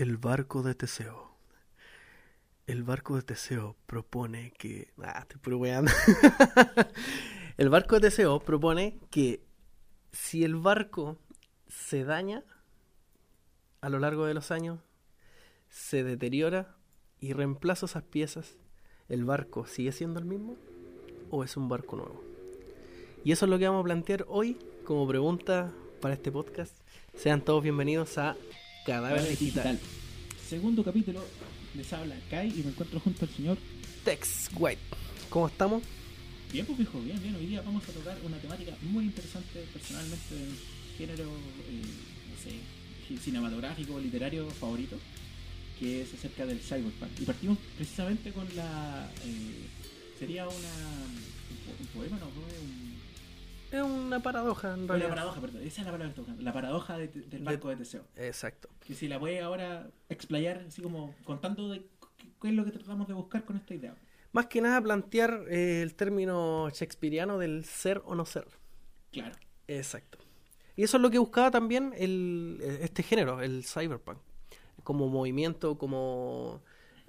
El barco de Teseo. El barco de Teseo propone que. Ah, estoy puro. El barco de Teseo propone que si el barco se daña a lo largo de los años, se deteriora y reemplaza esas piezas, ¿el barco sigue siendo el mismo o es un barco nuevo? Y eso es lo que vamos a plantear hoy como pregunta para este podcast. Sean todos bienvenidos a Cadáver Digital. Segundo capítulo, les habla Kai y me encuentro junto al señor. Tex White. ¿Cómo estamos? Bien, pues viejo, bien, bien. Hoy día vamos a tocar una temática muy interesante, personalmente, de mi género, eh, no sé, cinematográfico, literario favorito, que es acerca del cyberpunk. Y partimos precisamente con la. eh, sería una. Un, po- un poema, no, un. Es una paradoja, en Una realidad. paradoja, perdón. Esa es la palabra que buscando. La paradoja de- del barco de Teseo. Exacto. Que si la voy ahora explayar, así como contando de qué, qué es lo que tratamos de buscar con esta idea. Más que nada plantear eh, el término shakespeariano del ser o no ser. Claro. Exacto. Y eso es lo que buscaba también el, este género, el cyberpunk. Como movimiento, como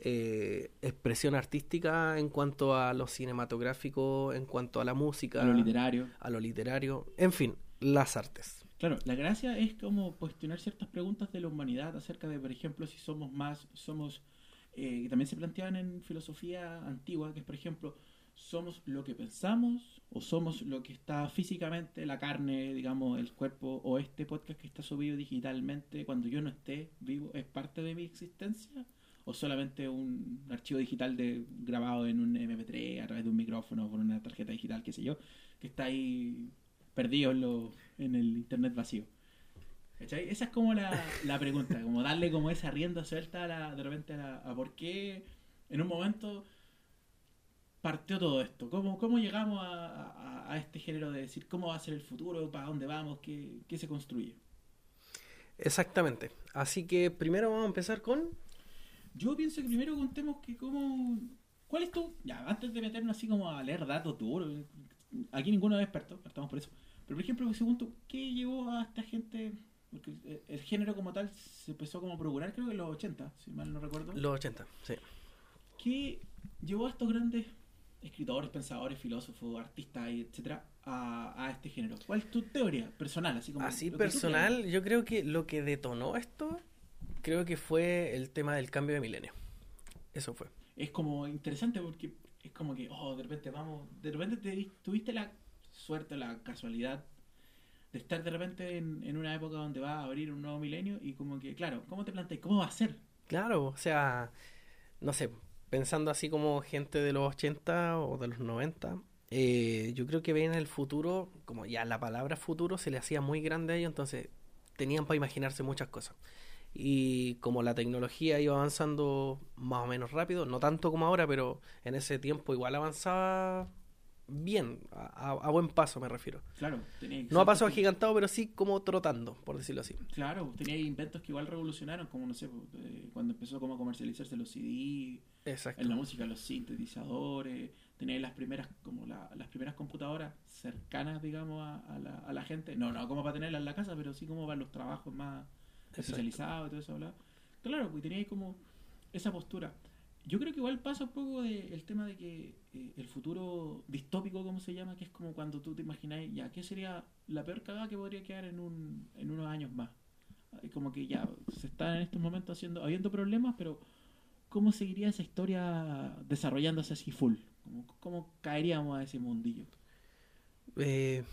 eh, expresión artística en cuanto a lo cinematográfico, en cuanto a la música, A lo literario. a lo literario, en fin, las artes. Claro, la gracia es como cuestionar ciertas preguntas de la humanidad acerca de, por ejemplo, si somos más, somos, eh, que también se planteaban en filosofía antigua, que es, por ejemplo, somos lo que pensamos o somos lo que está físicamente, la carne, digamos, el cuerpo, o este podcast que está subido digitalmente cuando yo no esté vivo, es parte de mi existencia, solamente un archivo digital de, grabado en un MP3 a través de un micrófono con una tarjeta digital, qué sé yo, que está ahí perdido en, el internet vacío. ¿Cachai? Esa es como la, pregunta, como darle como esa rienda suelta a la, de repente a, la- a por qué en un momento partió todo esto, cómo, cómo llegamos a, a- a este género de decir cómo va a ser el futuro, para dónde vamos, qué, qué se construye. Exactamente. Así que primero vamos a empezar con... Yo pienso que primero contemos que cómo... ¿Cuál es tu...? Ya, antes de meternos así como a leer datos duros, aquí ninguno es experto, partamos por eso. Pero por ejemplo, según tú, ¿qué llevó a esta gente...? Porque el, el género como tal se empezó como a procurar creo que en los 80, si mal no recuerdo. Los 80, sí. ¿Qué llevó a estos grandes escritores, pensadores, filósofos, artistas, etcétera, a, a este género? ¿Cuál es tu teoría personal? Así, como Así personal, yo creo que lo que detonó esto, creo que fue el tema del cambio de milenio. Eso fue. es como interesante porque es como que, oh, de repente vamos, de repente te, tuviste la suerte, la casualidad de estar de repente en, en una época donde va a abrir un nuevo milenio y como que, claro, ¿cómo te planteas? ¿Cómo va a ser? Claro, o sea, no sé, pensando así como gente de los 80 o de los 90, eh, yo creo que ven el futuro, como ya la palabra futuro se le hacía muy grande a ellos, entonces tenían para imaginarse muchas cosas. Y como la tecnología iba avanzando más o menos rápido, no tanto como ahora, pero en ese tiempo igual avanzaba bien, a, a- buen paso me refiero. Claro, tenía No a paso agigantado, pero sí como trotando, por decirlo así. Claro, tenía inventos que igual revolucionaron, como no sé, eh, cuando empezó como a comercializarse los CD, Exacto. en la música los sintetizadores, tenía las primeras como la- las primeras computadoras cercanas, digamos, a, a la, a la gente. No, no como para tenerlas en la casa, pero sí como para los trabajos más Exacto. especializados y todo eso. bla. Claro, pues tenía ahí como esa postura. Yo creo que igual pasa un poco de, el tema de que eh, el futuro distópico, como se llama, que es como cuando tú te imagináis, ya, ¿qué sería la peor cagada que podría quedar en, un, en unos años más? Como que ya se están en estos momentos haciendo, habiendo problemas, pero ¿cómo seguiría esa historia desarrollándose así full? ¿Cómo, cómo caeríamos a ese mundillo? Eh,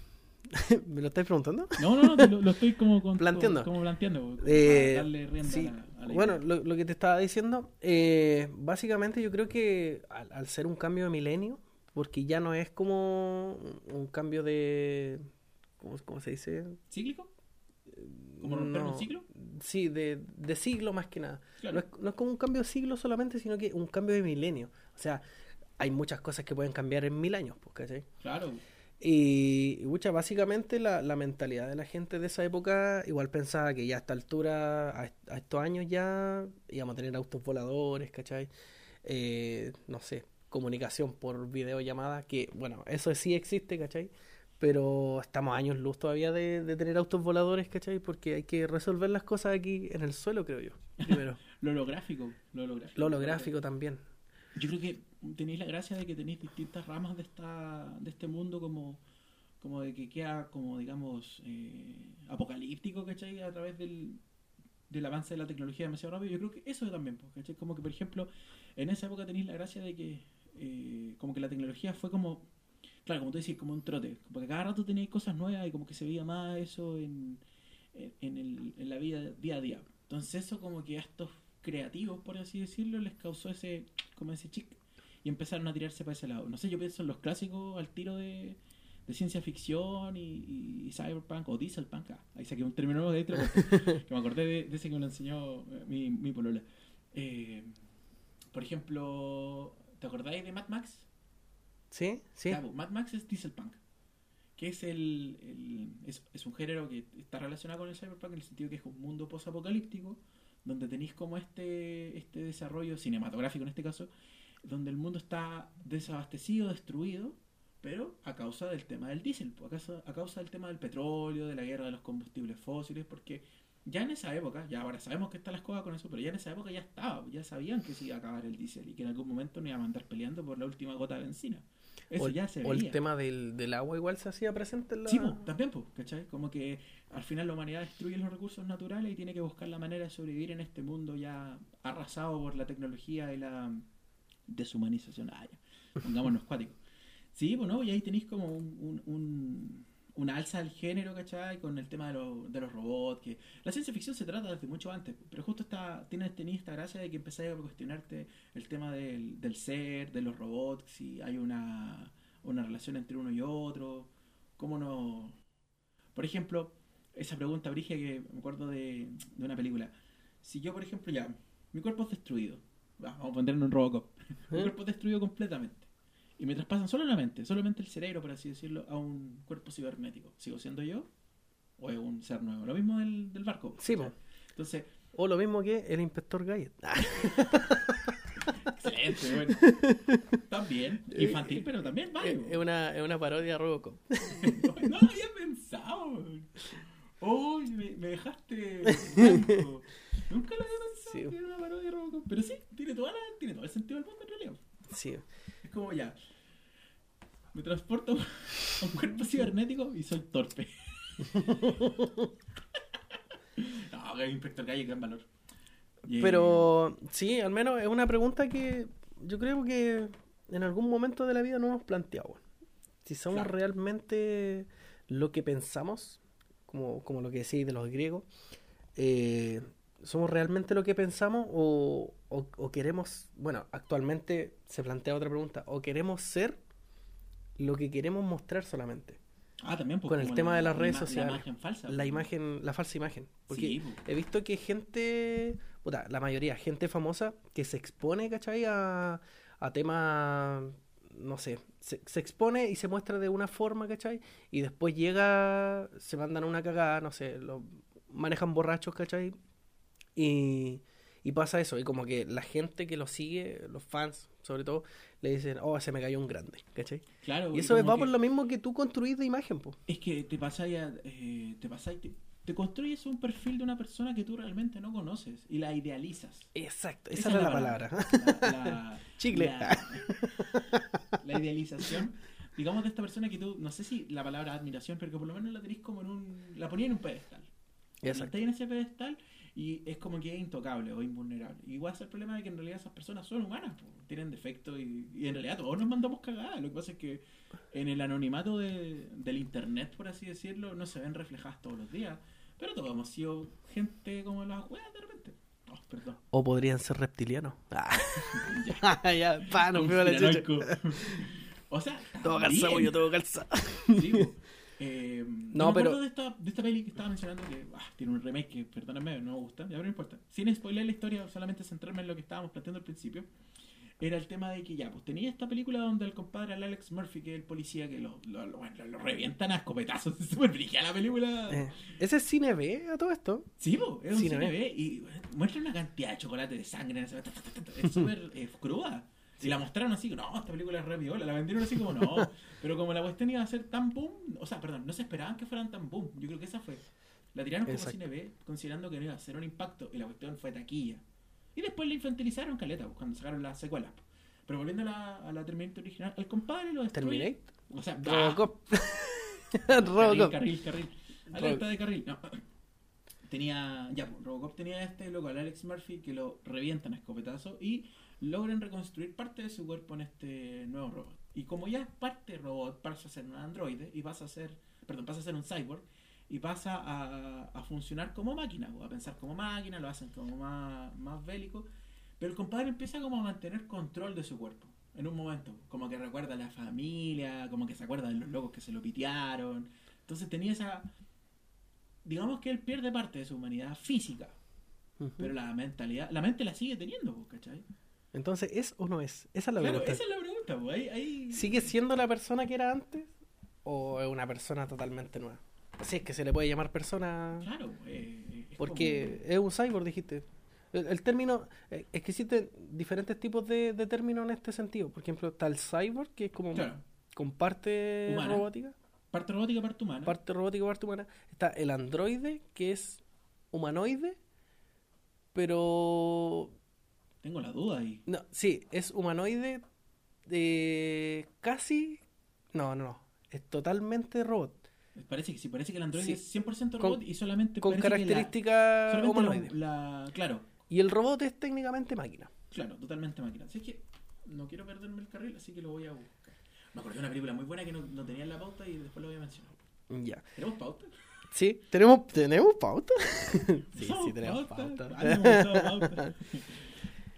¿Me lo estáis preguntando? No, no, no, lo, lo estoy como, con- Planteando. como planteando, Eh, darle rienda sí. a la, a la Bueno, lo, lo que te estaba diciendo, eh, básicamente yo creo que al, al ser un cambio de milenio, porque ya no es como un- cambio de... ¿Cómo, cómo se dice? ¿Cíclico? ¿Como romper No, un ciclo? Sí, de, de siglo más que nada. Claro. No, es, no es como un cambio de siglo solamente, sino que un cambio de milenio. O sea, hay muchas cosas que pueden cambiar en mil años, pues, ¿cachai? Claro. Y, pucha, básicamente la, la mentalidad de la gente de esa época igual pensaba que ya a esta altura, a, est- a estos años ya íbamos a tener autos voladores, ¿cachai? Eh, no sé, comunicación por videollamada, que bueno, eso sí existe, ¿cachai? Pero estamos años luz todavía de, de tener autos voladores, ¿cachai? Porque hay que resolver las cosas aquí en el suelo, creo yo. Primero. Lo holográfico. Lo holográfico. Lo holográfico también. Yo creo que tenéis la gracia de que tenéis distintas ramas de esta de este mundo como como de que queda como digamos eh, apocalíptico ¿cachai? a través del, del avance de la tecnología demasiado rápido yo creo que eso también pues, ¿cachai? como que por ejemplo en esa época tenéis la gracia de que eh, como que la tecnología fue como claro como tú decís como un trote porque cada rato teníais cosas nuevas y como que se veía más eso en, en, en el, en la vida día a día entonces eso como que a estos creativos por así decirlo les causó ese como ese chic y empezaron a tirarse para ese lado. No sé, yo pienso en los clásicos al tiro de, de ciencia ficción y, y- cyberpunk o dieselpunk. Ah, ahí saqué un término nuevo de dentro que me acordé de, de ese que me lo enseñó eh, mi, mi polola. Eh, por ejemplo, ¿te acordáis de Mad Max? ¿Sí? Sí. Ya, pues, Mad Max es dieselpunk. Que es el, el- es, es un género que está relacionado con el cyberpunk en el sentido que es un mundo post-apocalíptico donde tenéis como este, este desarrollo cinematográfico en este caso, donde el mundo está desabastecido, destruido, pero a causa del tema del diésel, a causa, a causa del tema del petróleo, de la guerra de los combustibles fósiles, porque ya en esa época, ya ahora sabemos que está la escoba con eso, pero ya en esa época ya estaba, ya sabían que se iba a acabar el diésel y que en algún momento no iban a andar peleando por la última gota de benzina. Eso o, ya se o veía. el tema del, del agua igual se hacía presente en la... Sí, también, pues, ¿cachai? Como que al final la humanidad destruye los recursos naturales y tiene que buscar la manera de sobrevivir en este mundo ya arrasado por la tecnología y la deshumanización. Ah, ya. Pongámonos cuáticos. Sí, pues no, y ahí tenéis como un, un, un- alza del género, ¿cachai? Con el tema de, los- de los robots. que La ciencia ficción se trata desde mucho antes, pero justo está, esta gracia de que empezáis a cuestionarte el tema del, del ser, de los robots, si hay una, una relación entre uno y otro, cómo no... Por ejemplo, esa pregunta, Brigia, que me acuerdo de, de una película. Si yo, por ejemplo, ya, mi cuerpo es destruido, va, vamos a ponerlo en Robocop, ¿Eh? cuerpo es destruido completamente. Y me traspasan solo la mente, solamente el cerebro, por así decirlo, a un cuerpo cibernético. ¿Sigo siendo yo? ¿O es un ser nuevo? Lo mismo del, del barco. Sí, po. Entonces, O lo mismo que el inspector Gadget. Ah, excelente, bueno. También, infantil, pero también válido. es una, es una parodia Robocop. No, no había pensado. Oh, me, me dejaste blanco. Nunca lo había pensado Sí. que era una parodia de Robocop. Pero sí, tiene, toda la, tiene todo el sentido del mundo en realidad. Sí. Es como ya. Me transporto a un cuerpo cibernético y soy torpe. no, que inspector calle, gran valor. Pero sí, al menos es una pregunta que yo creo que en algún momento de la vida no hemos planteado. Si somos Claro. realmente lo que pensamos, como, como lo que decís de los griegos, eh, ¿somos realmente lo que pensamos o, o- o queremos, bueno, actualmente se plantea otra pregunta, o queremos ser lo que queremos mostrar solamente? Ah, también, pues, con el tema la- de las la redes sociales. La imagen falsa. La pues. imagen, la falsa imagen. Porque Sí, pues. he visto que gente, puta, la mayoría, gente famosa que se expone, ¿cachai? A, a temas, no sé, se, se expone y se muestra de una forma, ¿cachai? Y después llega, se mandan una cagada, no sé, lo manejan borrachos, ¿cachai? Y, y pasa eso, y como que la gente que lo sigue, los fans sobre todo, le dicen, oh, se me cayó un grande, ¿cachai? Claro, Y eso va que- por lo mismo que tú construís de imagen, pues. Es que te pasáis a- eh, te pasáis, te, te construyes un perfil de una persona que tú realmente no conoces y la idealizas. Exacto, Esa esa, es era la la palabra. La, la- Chicle. La, la idealización, digamos, de esta persona que tú, no sé si la palabra admiración, pero que por lo menos la tenéis como en un. La ponía en un pedestal. Exacto. Estáis en ese pedestal y es como que es intocable o invulnerable. Igual es el problema de que en realidad esas personas son humanas, po, tienen defectos y, y en realidad todos nos mandamos cagadas. Lo que pasa es que en el anonimato de- del internet, por así decirlo, no se ven reflejadas todos los días. Pero todos hemos sido gente como las weas de repente. Oh, perdón. O podrían ser reptilianos. Ah. ya, pa, nos fuimos a la. O sea, Todo calzado, yo todo calzado. Sí, po. Eh, No, no, pero- pero... de esta, de esta peli que estaba mencionando que ah, tiene un remake que, perdóname, no me gusta, ya pero no importa. Sin spoiler la historia, solamente centrarme en lo que estábamos planteando al principio. Era el tema de que ya, pues tenía esta película donde el compadre Alex Murphy, que es el policía que lo, lo, lo- bueno, lo revientan a escopetazos. Es súper la película. Eh, ¿Ese es cine B a todo esto? Sí, po, es un Cine cine B. B y bueno, muestra una cantidad de chocolate de sangre. Es súper eh, cruda. Y la mostraron así, no, esta película es re viola, la vendieron así como no. Pero como la cuestión iba a ser tan boom, o sea, perdón, no se esperaban que fueran tan boom. Yo creo que esa fue. La tiraron como Exacto. cine B, considerando que no iba a ser un impacto, y la cuestión fue taquilla. Y después la infantilizaron caleta, pues, cuando sacaron las secuelas. Pero volviendo a la, a la Terminator original, el compadre lo destruye. Terminate. O sea, Robocop. Carril, Robocop. carril, carril. Alerta de carril. No. Tenía. Ya, pues, Robocop tenía este loco, al Alex Murphy, que lo revientan a escopetazo y logran reconstruir parte de su cuerpo en este nuevo robot. Y como ya es parte robot, pasa a ser un androide y pasa a ser. Perdón, pasa a ser un cyborg y pasa a, a funcionar como máquina, a pensar como máquina, lo hacen como más, más bélico. Pero el compadre empieza como a mantener control de su cuerpo. En un momento, como que recuerda a la familia, como que se acuerda de los locos que se lo pitearon. Entonces tenía esa. Digamos que él pierde parte de su humanidad física, pero la mentalidad, la mente la sigue teniendo, ¿cachai? Entonces, ¿es o no es? Esa es la Claro, pregunta. esa es la pregunta, pues. Ahí, ahí- ¿Sigue siendo la persona que era antes? ¿O es una persona totalmente nueva? Si es que se le puede llamar persona. Claro, eh, es Porque es un cyborg, dijiste. El, el término. eh, Es que existen diferentes tipos de, de términos en este sentido. Por ejemplo, está el cyborg, que es como. como- Claro, con parte Humana. robótica. parte robótica, parte humana. Parte robótica, parte humana. Está el androide, que es humanoide. Pero. Tengo la duda ahí. No, sí, es humanoide. eh, casi. No, no, no. Es totalmente robot. Parece que sí, parece que el androide Sí. es 100% Con- robot y solamente Con características humanoides. la, la- claro, Y el robot es técnicamente máquina. claro, totalmente máquina. Así que no quiero perderme el carril, así que lo voy a buscar. Me acordé de una película muy buena que no, no tenía en la pauta y después lo voy a mencionar. Ya. ¿Tenemos pauta? Sí, tenemos, tenemos pauta. sí, ¿Tenemos sí, tenemos pauta? pauta.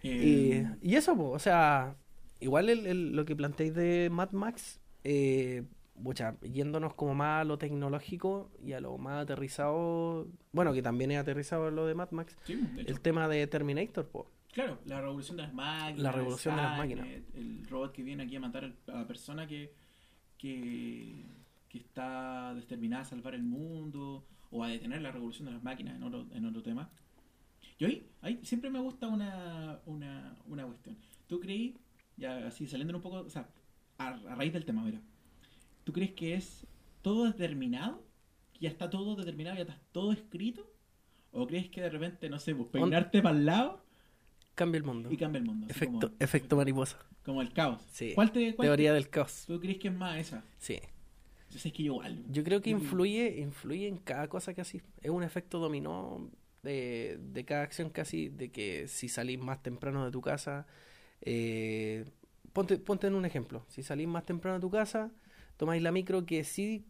Y, Eh, y eso, po, o sea, igual el, el- lo que planteáis de Mad Max, eh, pucha, yéndonos como más a lo tecnológico y a lo más aterrizado, bueno, que también es aterrizado lo de Mad Max, sí, de hecho. el tema de Terminator, po. Claro, la revolución de las máquinas. La revolución de las máquinas. El robot que viene aquí a matar a la persona que, que, que está determinada a salvar el mundo o a detener la revolución de las máquinas en otro, en otro tema. Yo ahí, ahí siempre me gusta una, una, una cuestión. ¿Tú creí, ya así saliendo un poco, o sea, a, a raíz del tema, mira, ¿tú crees que es todo determinado? ¿Que ya está todo determinado, ya está todo escrito? ¿O crees que de repente, no sé, pues peinarte para el lado Cambia el mundo. y cambia el mundo. Efecto, como, efecto mariposa. como el caos. Sí. ¿Cuál te cuál Teoría del caos. ¿Tú crees que es más esa? Sí. Yo sé que yo creo que influye, influye en cada cosa que así. Es un efecto dominó de, de cada acción casi, de que si salís más temprano de tu casa, eh, ponte, ponte en un ejemplo. Si salís más temprano de tu casa, tomáis la micro que sí,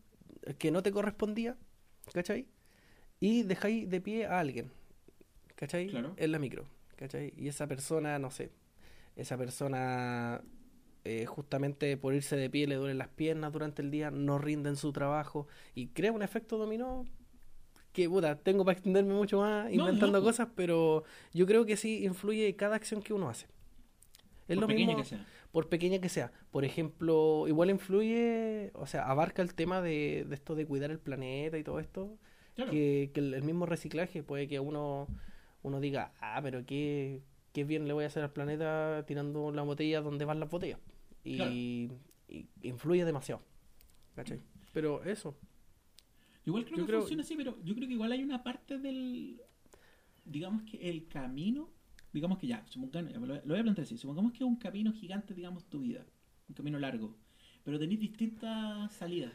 que no te correspondía, ¿cachai? Y dejáis de pie a alguien, ¿cachai? Claro. En la micro, ¿cachai? Y esa persona, no sé, esa persona eh, justamente por irse de pie le duelen las piernas durante el día, no rinde en su trabajo y crea un efecto dominó que, puta, tengo para extenderme mucho más inventando no. cosas, pero yo creo que sí influye cada acción que uno hace. Es por lo pequeña mismo, que sea. por pequeña que sea. Por ejemplo, igual influye, o sea, abarca el tema de, de esto de cuidar el planeta y todo esto, Claro. que, que el, el mismo reciclaje puede que uno, uno diga, ah, pero qué, qué bien le voy a hacer al planeta tirando la botella donde van las botellas. Y, Claro. y influye demasiado. ¿Cachai? Pero eso, Igual creo yo que creo- funciona así, pero yo creo que igual hay una parte del. Digamos que el camino. Digamos que ya, supongamos, lo voy a plantear así. Supongamos que es un camino gigante, digamos, tu vida. Un camino largo. Pero tenéis distintas salidas.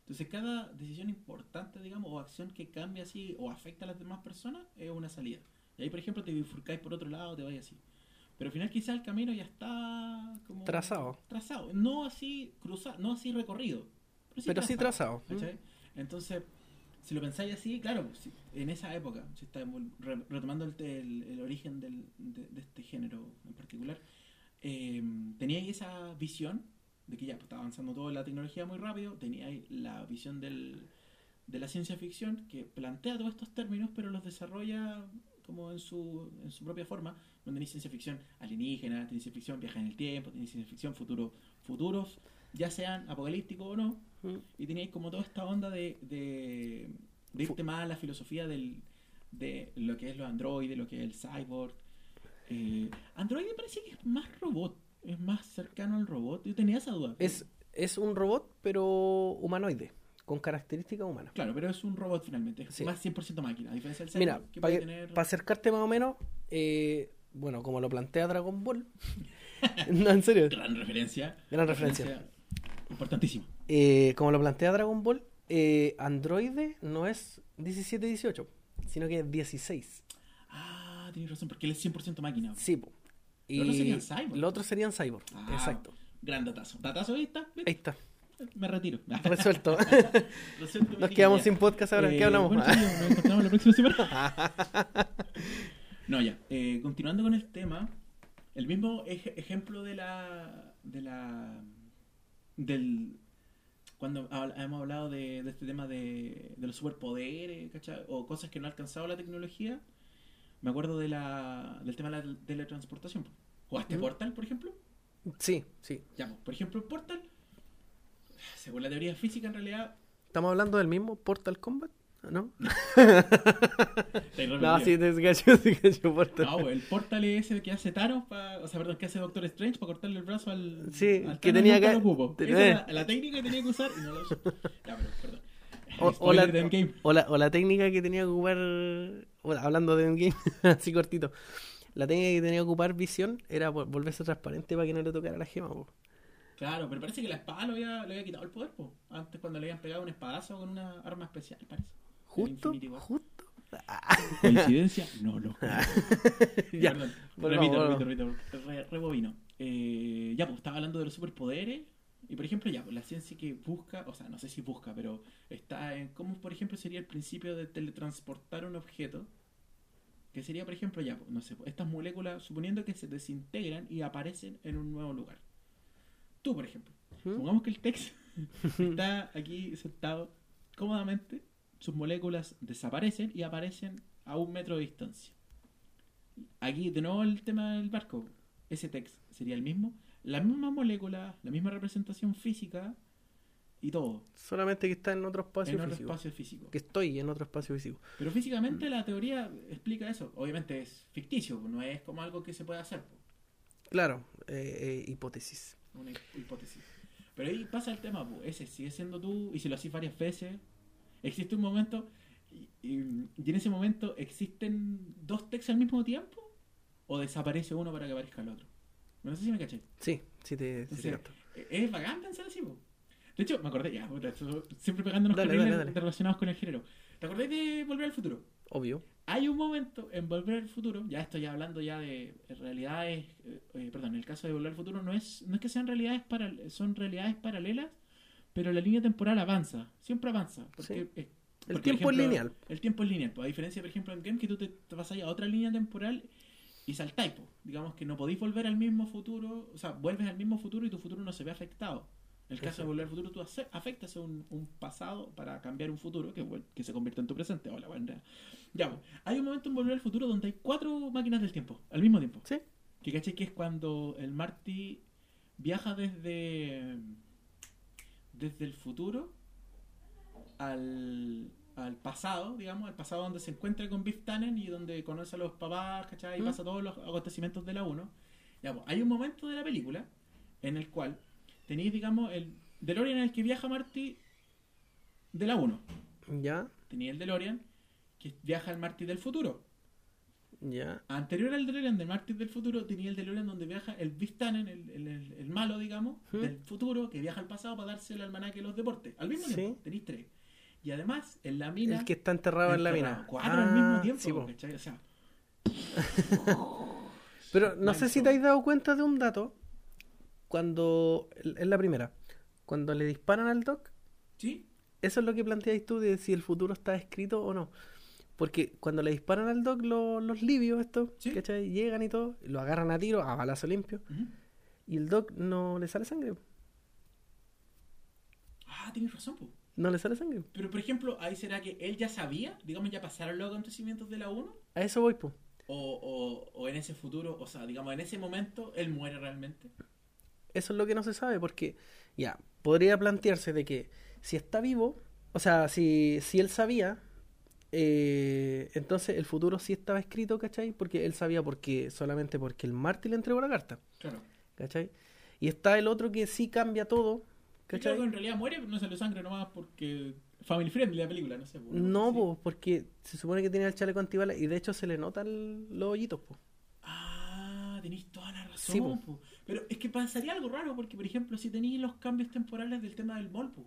Entonces, cada decisión importante, digamos, o acción que cambia así o afecta a las demás personas es una salida. Y ahí, por ejemplo, te bifurcáis por otro lado, te vais así. Pero al final, quizás el camino ya está como. Trazado. Trazado. No así cruzado, no así recorrido. pero sí trazado. ¿Mm? ¿Cachai? Entonces, si lo pensáis así, claro, si- en esa época, si re- retomando el, el- el origen del- de, este género en particular, eh, teníais esa visión de que ya pues, estaba avanzando toda la tecnología muy rápido, teníais la visión del, de la ciencia ficción que plantea todos estos términos, pero los desarrolla como en su, en su propia forma. No tenéis ciencia ficción alienígena, tenéis ciencia ficción viaja en el tiempo, tenéis ciencia ficción futuro, futuros, ya sean apocalípticos o no, ¿Mm? y teníais como toda esta onda de, de, de irte más a la filosofía del, de lo que es los androides, lo que es el cyborg. Eh, androide parece que es más robot es más cercano al robot. Yo tenía esa duda. Es, es un robot, pero humanoide, con características humanas. Claro, pero es un robot finalmente. Es Sí. más 100% máquina. A diferencia del Mira, que para acercarte más o menos, eh, bueno, como lo plantea Dragon Ball. no, en serio, Gran referencia. gran referencia. Importantísima. Eh, como lo plantea Dragon Ball, eh, Android no es 17-18, sino que es 16. Ah, tienes razón, porque él es 100% máquina. Sí, po. Y Los otros serían cyborg. Los otros serían cyborg. Ah, Exacto. Gran datazo. Datazo ahí está. Ahí está. Me retiro. Resuelto. Resuelto Nos quedamos sin podcast ahora. ¿Qué Eh, hablamos? bueno, chiquillos, nos encontramos la próxima semana. no, ya. eh, continuando con el tema, el mismo ej- ejemplo de la. de la. Del. cuando habl- hemos hablado de, de este tema de, de los superpoderes, ¿cachai? O cosas que no ha alcanzado la tecnología, me acuerdo de la, del tema de la teletransportación. ¿Jugaste Mm. Portal, por ejemplo? Sí, sí. Ya, por ejemplo, Portal, según la teoría física, en realidad. ¿Estamos hablando del mismo Portal Combat? ¿No? No, sí, te cacho, cacho Portal. No, el portal es ese que hace Thanos, pa- o sea, perdón, que hace Doctor Strange para cortarle el brazo al. Sí, al que tenía que- lo ocupo. te- Esa era la, técnica que tenía que usar y no usó. Ya, pero, perdón. O, la, o, la, o la técnica que tenía que ocupar, hablando de Endgame, así cortito, la técnica que tenía que ocupar Visión era vol- volverse transparente para que no le tocara la gema. po. Claro, pero parece que la espada le había, le había quitado el poder, po. Antes cuando le habían pegado un espadazo con una arma especial, parece. Justo, justo. ¿Coincidencia? No lo creo. Ya, Perdón. repito, repito, repito. Re, rebobino. Eh, ya, pues estaba hablando de los superpoderes. Y por ejemplo, ya, pues la ciencia que busca, o sea, no sé si busca, pero está en cómo, por ejemplo, sería el principio de teletransportar un objeto. Que sería, por ejemplo, ya, pues, no sé, pues, estas moléculas, suponiendo que se desintegran y aparecen en un nuevo lugar. Tú, por ejemplo, ¿Mm? supongamos que el Tex está aquí sentado cómodamente, sus moléculas desaparecen y aparecen a un metro de distancia. Aquí, de nuevo, el tema del barco. Ese text sería el mismo. La misma molécula, la misma representación física y todo. Solamente que está en otro espacio en otro físico. espacio físico. Que estoy en otro espacio físico. Pero físicamente la teoría explica eso. Obviamente es ficticio, no es como algo que se puede hacer. po. Claro, eh, eh, hipótesis. Una hip- hipótesis. Pero ahí pasa el tema, po. ese sigue siendo tú, y si lo haces varias veces, existe un momento, y, y- y en ese momento existen dos textos al mismo tiempo, o desaparece uno para que aparezca el otro. No sé si me caché. Sí, sí te, sí eh, es bacán pensar así, po. De hecho, me acordé, ya, siempre pegándonos Dale, con dale, dale. relacionados con el género. ¿Te acordás de Volver al Futuro? Obvio. Hay un momento en Volver al Futuro, ya estoy hablando ya de realidades, eh, eh, perdón, en el caso de Volver al Futuro no es, no es que sean realidades para, son realidades paralelas, pero la línea temporal avanza, siempre avanza. Porque, Sí. eh, El porque, tiempo es lineal. El tiempo es lineal, pues, a diferencia, por ejemplo, en Game, que tú te, te vas a otra línea temporal y saltáis, pues. digamos que no podéis volver al mismo futuro, o sea, vuelves al mismo futuro y tu futuro no se ve afectado. En el caso de volver al futuro, tú afectas un, un pasado para cambiar un futuro que, se convierte en tu presente. Hola, bueno, ya, pues. Hay un momento en volver al futuro donde hay cuatro máquinas del tiempo, al mismo tiempo. Sí. Que caché que es cuando el Marty viaja desde desde el futuro al, al pasado, digamos, al pasado donde se encuentra con Biff Tannen y donde conoce a los papás, ¿cachai? Y Mm. pasa todos los acontecimientos de la 1. Ya, pues, hay un momento de la película en el cual tenéis, digamos, el DeLorean en el que viaja Marty de la 1. Ya, Tenía el DeLorean que viaja al Marty del futuro. Anterior al DeLorean de Marty del futuro, tenía el DeLorean donde viaja el Biff Tannen, el, el, el- el malo, digamos, ¿Mm? del futuro, que viaja al pasado para darse el almanaque de los deportes. Al mismo Sí. tiempo, tenéis tres. Y además, en la mina. El que está enterrado en la mina. Cuatro al mismo Ah, tiempo, sí, po. ¿cachai? O sea, Pero no sé si te has dado cuenta de un dato. Cuando. Es la primera. Cuando le disparan al Doc, ¿sí? eso es lo que planteáis tú de si el futuro está escrito o no. Porque cuando le disparan al Doc lo- los libios, estos, Sí. ¿cachai? Llegan y todo, lo agarran a tiro, a balazo limpio, y el Doc no le sale sangre. Ah, tienes razón, po. No le sale sangre. Pero, por ejemplo, ahí será que él ya sabía, digamos, ya pasaron los acontecimientos de la 1. A eso voy, pues. O, o, o en ese futuro, o sea, digamos, en ese momento, él muere realmente. Eso es lo que no se sabe, porque ya, podría plantearse de que si está vivo, o sea, si, si él sabía, eh, entonces el futuro sí estaba escrito, ¿cachai? Porque él sabía porque solamente porque el Marty le entregó la carta. Claro. ¿Cachai? Y está el otro que sí cambia todo. Yo creo ¿Cachai? que en realidad muere, no salió sangre nomás porque. Family friendly la película, no sé. por- No, sí. po, porque se supone que tenía el chaleco antibalas y de hecho se le notan los hoyitos, po. Ah, tenéis toda la razón. Sí, po. po. Pero es que pasaría algo raro porque, por ejemplo, si tenéis los cambios temporales del tema del mall, po.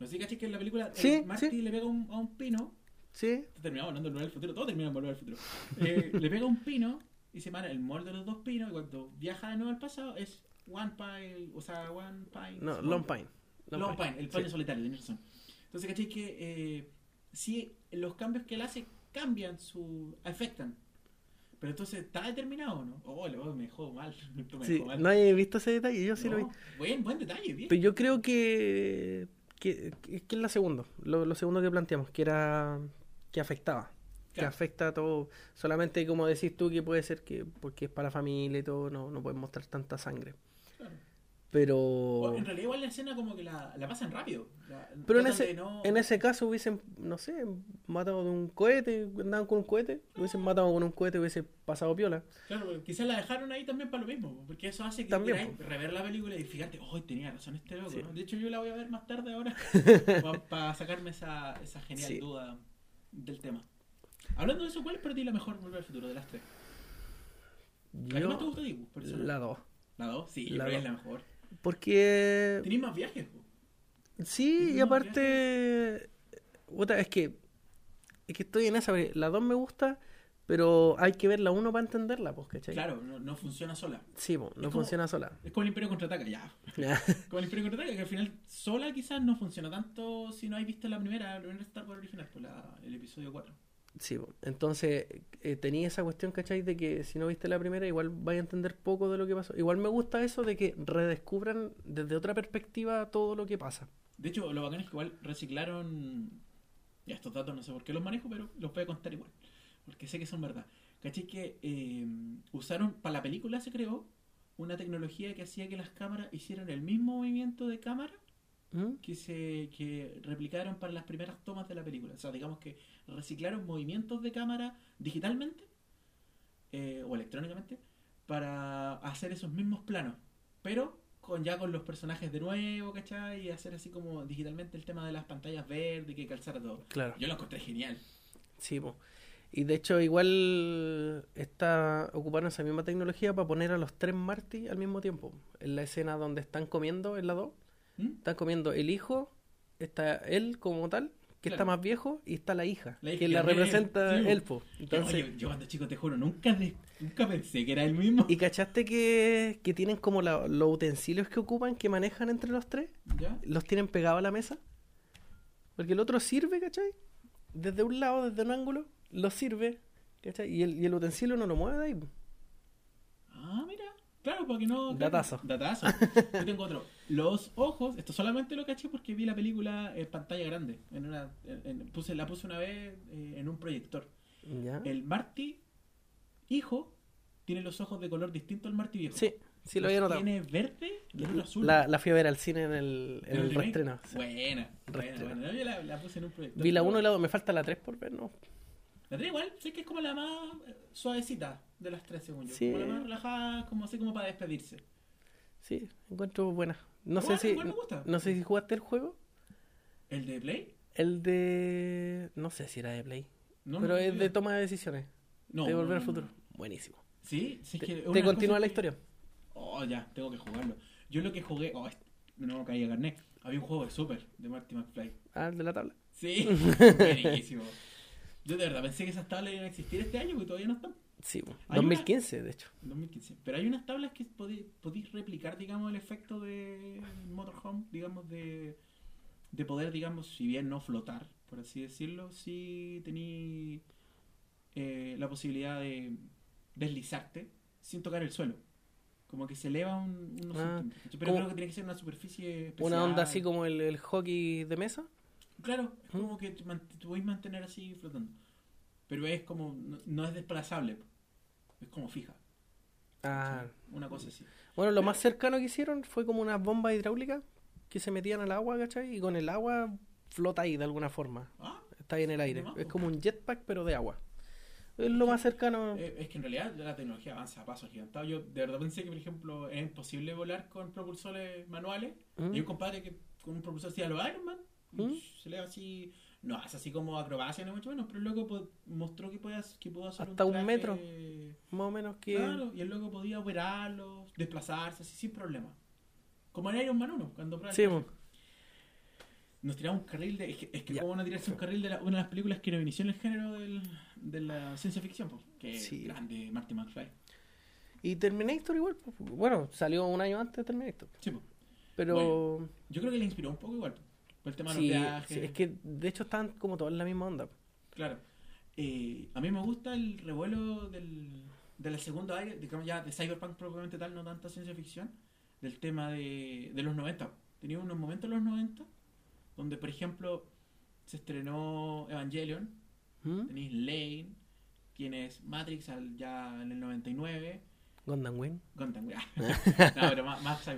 No sé cachai que en la película el Sí, Marty sí. le pega un- a un pino. Sí, Terminamos hablando Volver al futuro, todo termina en Volver al futuro. Eh, le pega un pino y se para el mall de los dos pinos y cuando viaja de nuevo al pasado es One Pine, o sea, One Pine. no, Small. Long Pine. Long, Pine, el Sí. solitario, tienes razón. Entonces, ¿cachai? Que eh, si los cambios que él hace cambian, su afectan. Pero entonces, ¿está determinado o no? Oh, me dejó mal. me Sí, dejó mal. no he visto ese detalle, yo sí lo vi. Buen, buen detalle, bien. Pero yo creo que, que, que, que es la segunda, lo, lo segundo que planteamos, que era que afectaba. Que afecta a todo. Solamente como decís tú, que puede ser que porque es para la familia y todo, no, no pueden mostrar tanta sangre. Claro. Pero. O, en realidad, igual la escena como que la, la pasan rápido. La- Pero en ese, no- en ese caso hubiesen, no sé, matado de un cohete, andaban con un cohete, hubiesen matado con un cohete, hubiese pasado piola. Claro, quizás la dejaron ahí también para lo mismo, porque eso hace que También, rever la película y fíjate, hoy tenía razón este loco. Sí. ¿no? De hecho, yo la voy a ver más tarde ahora para sacarme esa, esa genial Sí. duda del tema. Hablando de eso, ¿cuál es para ti la mejor Volver al Futuro de las tres? ¿La que más te Yo, gusta a ti, po, personal? la dos. ¿La dos? Sí, yo La creo que es dos. la mejor. Porque Tenéis más viajes, po. Sí, y No, aparte, puta, es que es que estoy en esa, porque la 2 me gusta, pero hay que ver la 1 para entenderla, pues, ¿cachai? Claro, no, no funciona sola. Sí, pues, no como- funciona sola. Es como el Imperio Contraataca, ya. Como el Imperio Contraataca, que al final sola quizás no funciona tanto si no hay visto la primera, la primera Star Wars original, pues la- el episodio 4. sí, po. entonces eh, tenía esa cuestión, ¿cachai? De que si no viste la primera, igual vais a entender poco de lo que pasó. Igual me gusta eso de que redescubran desde otra perspectiva todo lo que pasa. De hecho, lo bacán es que igual reciclaron. Ya, estos datos no sé por qué los manejo, pero los voy a contar igual. Porque sé que son verdad. ¿Cachai? Que eh, usaron, para la película se creó una tecnología que hacía que las cámaras hicieran el mismo movimiento de cámara ¿Mm? que se que replicaron para las primeras tomas de la película. O sea, digamos que reciclaron movimientos de cámara digitalmente eh, o electrónicamente para hacer esos mismos planos, pero con ya con los personajes de nuevo, ¿cachai? Y hacer así como digitalmente el tema de las pantallas verdes que calzara todo. Claro. Yo lo encontré genial. Sí, po. Y de hecho, igual está ocuparon esa misma tecnología para poner a los tres Marty al mismo tiempo. En la escena donde están comiendo, en la 2, ¿Mm? están comiendo el hijo, está él como tal, que está más viejo, y está la hija, La hija que que la representa po. Que, Entonces, oye, yo cuando chico te juro, nunca, nunca pensé que era el mismo. ¿y cachaste que, que tienen como la- los utensilios que ocupan, que manejan entre los tres? ¿Ya? Los tienen pegados a la mesa. Porque el otro sirve, ¿cachai? Desde un lado, desde un ángulo, lo sirve, ¿cachai? Y el, y el utensilio no lo mueve de ahí. Ah, mira. Claro, porque no. Datazo. Datazo. Yo tengo otro. Los ojos, esto solamente lo caché porque vi la película en pantalla grande. En una, en- puse, la puse una vez eh, en un proyector. ¿Ya? El Marty, hijo, tiene los ojos de color distinto al Marty viejo. Sí, sí lo había notado. Tiene verde y el otro azul. La, la fui a ver al cine en el, en ¿En el sí. Buena. Buena, Reestreno. buena. Yo la, la puse en un proyector. Vi la pero- 1 y la 2, me falta la 3 por ver, ¿no? La tres igual, sé que es como la más eh, suavecita de las tres, según yo. Sí. Como la más relajada, como así como para despedirse. Sí, encuentro buena. No sé si igual me gusta. no sé si jugaste el juego. ¿El de Play? El de no sé si era de Play, No, pero no, es no. de toma de decisiones, No, de volver al futuro. Buenísimo. Sí, sí, es que. te continúa la que- historia. Oh, ya, tengo que jugarlo. Yo lo que jugué. Oh, no caí a carnet. Había un juego de Super de Marty McFly. Ah, el de la tabla. Sí, buenísimo. Yo de verdad pensé que esas tablas iban a existir este año porque todavía no están. Sí, po. Hay una- 2015 de hecho. En 2015. Pero hay unas tablas que podéis, replicar, digamos, el efecto de Motorhome, digamos, de, de poder, digamos, si bien no flotar, por así decirlo, sí tení eh, la posibilidad de deslizarte sin tocar el suelo. Como que se eleva un, unos Ah, centímetros. Pero creo que tiene que ser una superficie especial. Una onda así como el, el hockey de mesa. Claro, es ¿Mm? como que te te podéis mantener así flotando. Pero es como, no, no es desplazable, es como fija. Ah, Una cosa así. bueno, lo más cercano que hicieron fue como unas bombas hidráulicas que se metían al agua, ¿cachai? Y con el agua flota ahí de alguna forma. Ah, Está ahí en el aire. Es como un jetpack, pero de agua. Es lo más cercano. Eh, es que en realidad la tecnología avanza a pasos gigantados. Yo de verdad pensé que, por ejemplo, es imposible volar con propulsores manuales. ¿Mm? Y un compadre que con un propulsor hacía los Iron Man. ¿Mm? Se le así. No, es así como acrobacia, no mucho menos, pero el loco mostró que, podía, que pudo hacer Hasta un traje- metro. Más o menos que. Claro, y el loco podía operarlos, desplazarse así sin problema. Como en Iron Man 1, cuando Sí. Nos tiramos un carril de. Es que, es que cómo no tirarse un carril de la- una de las películas que no inició en el género del, de la ciencia ficción, po, que Sí. grande, Marty McFly. Y Terminator igual. pues, Bueno, salió un año antes de Terminator. Sí, po. Pero. Yo creo que le inspiró un poco igual, por el tema de Sí, los viajes. sí, es que de hecho están como todos en la misma onda. Claro. Eh, a mí me gusta el revuelo del, de la segunda aire, digamos ya de Cyberpunk propiamente tal, no tanta ciencia ficción, del tema de, de los 90. Tenía unos momentos en los 90 donde, por ejemplo, se estrenó Evangelion, ¿Mm? tenéis Lane, tienes Matrix al, ya en el 99, Gundam Wing. Gundam, no, pero más, más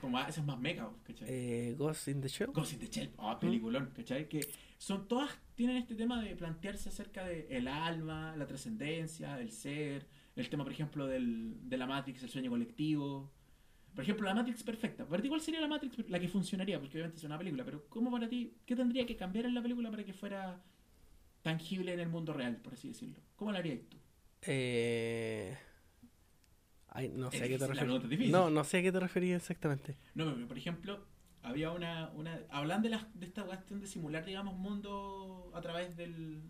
como eso es más mecha, ¿cachai? Eh, Ghost in the Shell. Ghost in the Shell, oh, peliculón, ¿cachai? Que son todas, tienen este tema de plantearse acerca de el alma, la trascendencia, el ser, el tema, por ejemplo, del, de la Matrix, el sueño colectivo. Por ejemplo, la Matrix perfecta. ¿Para ti cuál sería la Matrix la que funcionaría? Porque obviamente es una película, pero ¿cómo para ti, qué tendría que cambiar en la película para que fuera tangible en el mundo real, por así decirlo? ¿Cómo la harías tú? Eh... Ay, no sé Es a qué te difícil. No, no sé a qué te referías exactamente. No, pero, por ejemplo, había una, una hablan de, las, de esta cuestión de simular, digamos, mundo a través del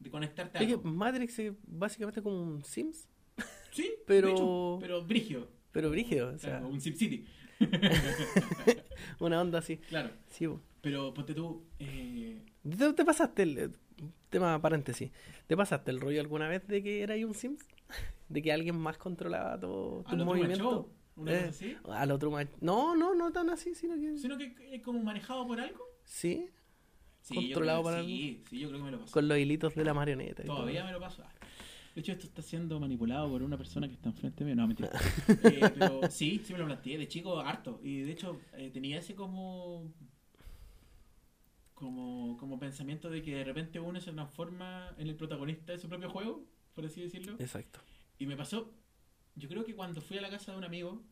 de conectarte a Es que. Matrix es básicamente como un Sims, Sí, pero- de hecho, pero brigio, pero brígido. O sea, claro, un SimCity. una onda así. Claro, Sí, po. pero ponte tú, eh, ¿Te, te pasaste el. eh, Tema paréntesis. ¿Te pasaste el rollo alguna vez de que era un Sims? ¿De que alguien más controlaba todo a tu lo Truman movimiento? Show, una Eh, Al otro No, no, no tan así, sino que. sino que es como manejado por algo. Sí, Sí, Controlado que para sí, sí, yo creo que me lo paso. con los hilitos de la marioneta. Todavía me lo paso. Ah. De hecho, esto está siendo manipulado por una persona que está enfrente mío. No, mentira. Eh, pero sí, sí me lo planteé. De chico, harto. Y de hecho, eh, tenía ese como, como. como pensamiento de que de repente uno se transforma en el protagonista de su propio juego, por así decirlo. Exacto. Y me pasó. Yo creo que cuando fui a la casa de un amigo.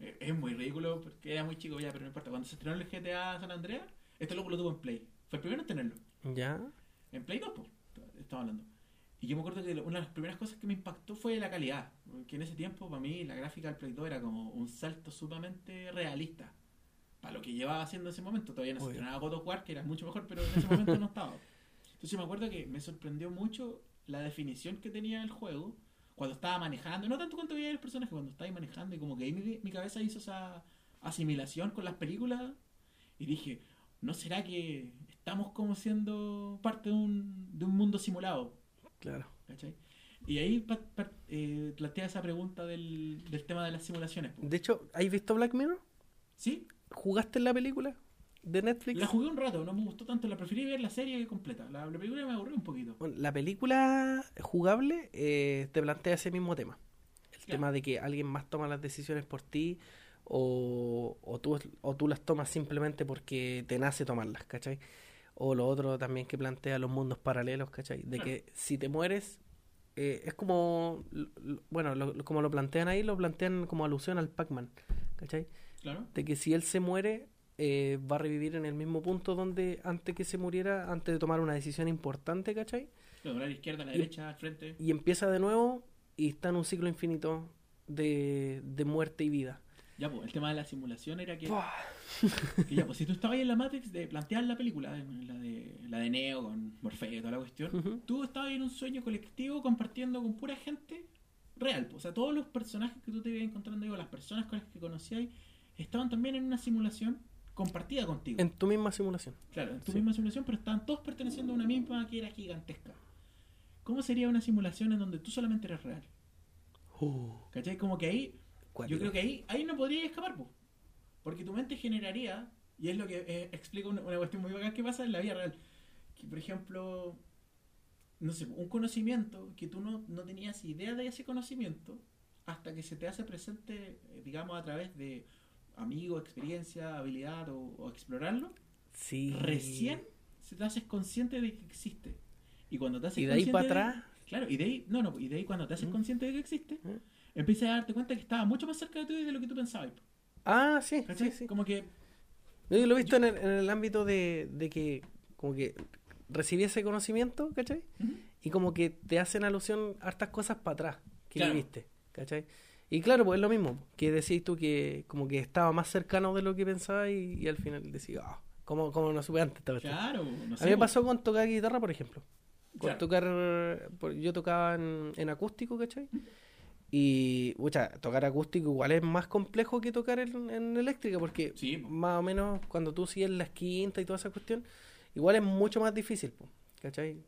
eh, es muy ridículo porque era muy chico ya, pero no importa. Cuando se estrenó el GTA San Andreas, este loco lo tuvo en Play. Fue el primero en tenerlo. ¿Ya? En Play 2, pues, estaba hablando. Y yo me acuerdo que una de las primeras cosas que me impactó fue la calidad. Que en ese tiempo, para mí, la gráfica del Play 2 era como un salto sumamente realista. Para lo que llevaba haciendo en ese momento. Todavía no se estrenaba God of War, que era mucho mejor, pero en ese momento no estaba. Entonces me acuerdo que me sorprendió mucho la definición que tenía el juego cuando estaba manejando. No tanto cuando veía el personaje, cuando estaba ahí manejando. Y como que ahí mi, mi cabeza hizo esa asimilación con las películas. Y dije, ¿no será que estamos como siendo parte de un, de un mundo simulado? Claro. ¿Cachai? Y ahí eh, plantea esa pregunta del, del tema de las simulaciones. De hecho, ¿has visto Black Mirror? ¿Sí? ¿Jugaste en la película de Netflix? La jugué un rato, no me gustó tanto, la preferí ver la serie completa. La, la película me aburrió un poquito. Bueno, la película jugable eh, te plantea ese mismo tema. El tema de que alguien más toma las decisiones por ti o, o, tú, o tú las tomas simplemente porque te nace tomarlas, ¿cachai? O lo otro también que plantea los mundos paralelos, ¿cachai? De Claro. que si te mueres, eh, es como, bueno, lo- como lo plantean ahí, lo plantean como alusión al Pac-Man, ¿cachai? Claro. de que si él se muere eh, va a revivir en el mismo punto donde antes que se muriera, antes de tomar una decisión importante, ¿cachai? Claro, a la izquierda, a la Y- derecha, al frente. Y empieza de nuevo y está en un ciclo infinito de, de muerte y vida. Ya, pues, el tema de la simulación era que, que ya, pues, si tú estabas ahí en la Matrix de plantear la película, la de, la de Neo con Morfeo y toda la cuestión, Ujú. tú estabas en un sueño colectivo compartiendo con pura gente real. pues. O sea, todos los personajes que tú te ibas encontrando ahí, o las personas con las que conocías, estaban también en una simulación compartida contigo. En tu misma simulación. Claro, en tu Sí. misma simulación, pero estaban todos perteneciendo a una misma que era gigantesca. ¿Cómo sería una simulación en donde tú solamente eres real? ¿Cachai? Como que ahí, yo creo que ahí, ahí no podrías escapar, po. porque tu mente generaría, y es lo que eh, explica una, una cuestión muy bacán que pasa en la vida real, que por ejemplo, no sé, un conocimiento que tú no, no tenías idea de ese conocimiento hasta que se te hace presente, eh, digamos, a través de amigo, experiencia, habilidad o, o explorarlo, Sí. recién se te haces consciente de que existe. Y cuando te haces Y de ahí para atrás Claro, y de ahí, no, no, y de ahí cuando te haces ¿Mm? consciente de que existe, ¿Mm? empiezas a darte cuenta que estaba mucho más cerca de ti de lo que tú pensabas. Ah, sí, sí, sí. Como que, Yo lo he visto en el, en el ámbito de, de que como que recibí ese conocimiento, ¿cachai? Y como que te hacen alusión a hartas cosas para atrás que Claro. viviste, ¿cachai? Y claro, pues es lo mismo, que decís tú que como que estaba más cercano de lo que pensaba y, y al final decís, ah, ¿cómo, cómo no supe antes esta cuestión?". claro, no A sé. mí me po. pasó con tocar guitarra, por ejemplo. Con Claro. tocar, yo tocaba en, en acústico, ¿cachai? Y, pucha, tocar acústico igual es más complejo que tocar en, en eléctrica, porque Sí, po. más o menos cuando tú sigues las quintas y toda esa cuestión, igual es mucho más difícil, po, ¿cachai?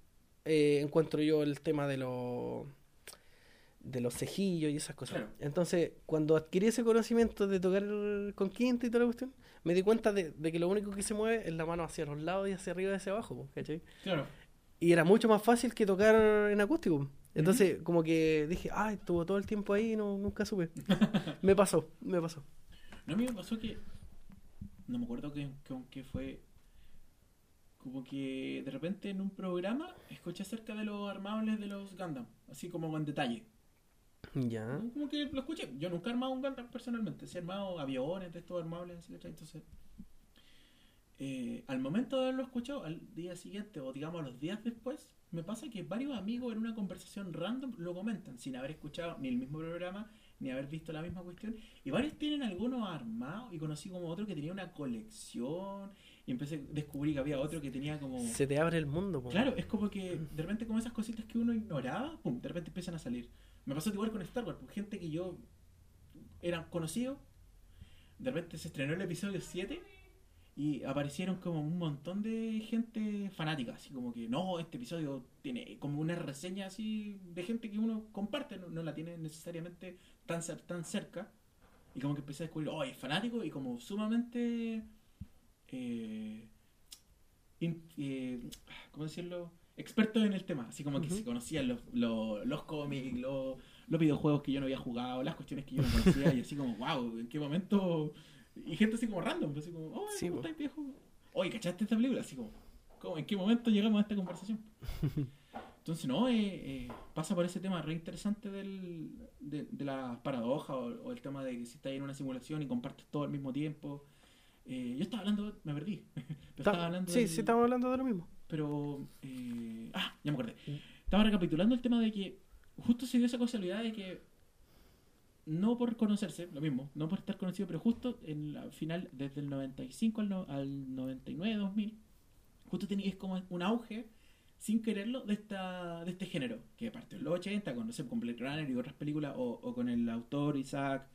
Eh, encuentro yo el tema de los de los cejillos y esas cosas. Claro. Entonces, cuando adquirí ese conocimiento de tocar con quinta y toda la cuestión, me di cuenta de, de que lo único que se mueve es la mano hacia los lados y hacia arriba y hacia abajo, po, ¿cachai? Claro. Y era mucho más fácil que tocar en acústico. Entonces, como que dije, ay, estuvo todo el tiempo ahí y no, nunca supe. me pasó, me pasó. No, a mí me pasó que. No me acuerdo que, qué fue. Como que de repente en un programa escuché acerca de los armables de los Gundam. Así como en detalle. Ya. Como que lo escuché. Yo nunca he armado un Gundam personalmente. Sí he armado aviones de estos armables. Así, ¿cachai? Entonces. eh, al momento de haberlo escuchado, al día siguiente o digamos los días después, me pasa que varios amigos en una conversación random lo comentan sin haber escuchado ni el mismo programa ni haber visto la misma cuestión. Y varios tienen algunos armados y conocí como otro que tenía una colección y empecé a descubrir que había otro que tenía como... Se te abre el mundo, po. Claro, es como que de repente como esas cositas que uno ignoraba, pum, de repente empiezan a salir. Me pasó igual con Star Wars, pues, gente que yo era conocido, de repente se estrenó el episodio 7 y aparecieron como un montón de gente fanática, así como que no, este episodio tiene como una reseña así de gente que uno comparte, no, la tiene necesariamente tan, tan cerca. Y como que empecé a descubrir, oh, es fanático y como sumamente... Eh, eh, ¿Cómo decirlo? Experto en el tema, así como que se conocían los, los, los cómics, los, los videojuegos que yo no había jugado, las cuestiones que yo no conocía, y así como, wow, ¿en qué momento? Y gente así como random, así como, oh, Sí, ¿cómo po. estáis, viejo? Oye, ¿cachaste esta película? Así como, ¿cómo, ¿en qué momento llegamos a esta conversación? Entonces, no, eh, eh, pasa por ese tema re interesante del, de, de la paradoja o, o el tema de que si estás en una simulación y compartes todo al mismo tiempo. Eh, yo estaba hablando, me perdí. Pero Ta- estaba hablando sí, del- sí, estamos hablando de lo mismo. Pero. eh, ah, ya me acordé. Estaba recapitulando el tema de que justo se dio esa casualidad de que. No por conocerse, lo mismo, no por estar conocido, pero justo en la final, desde el 95 al, no- al 99, 2000, justo tenía, es como un auge, sin quererlo, de esta de este género, que partió en los 80, con, no sé, con Blade Runner y otras películas, o, o con el autor Isaac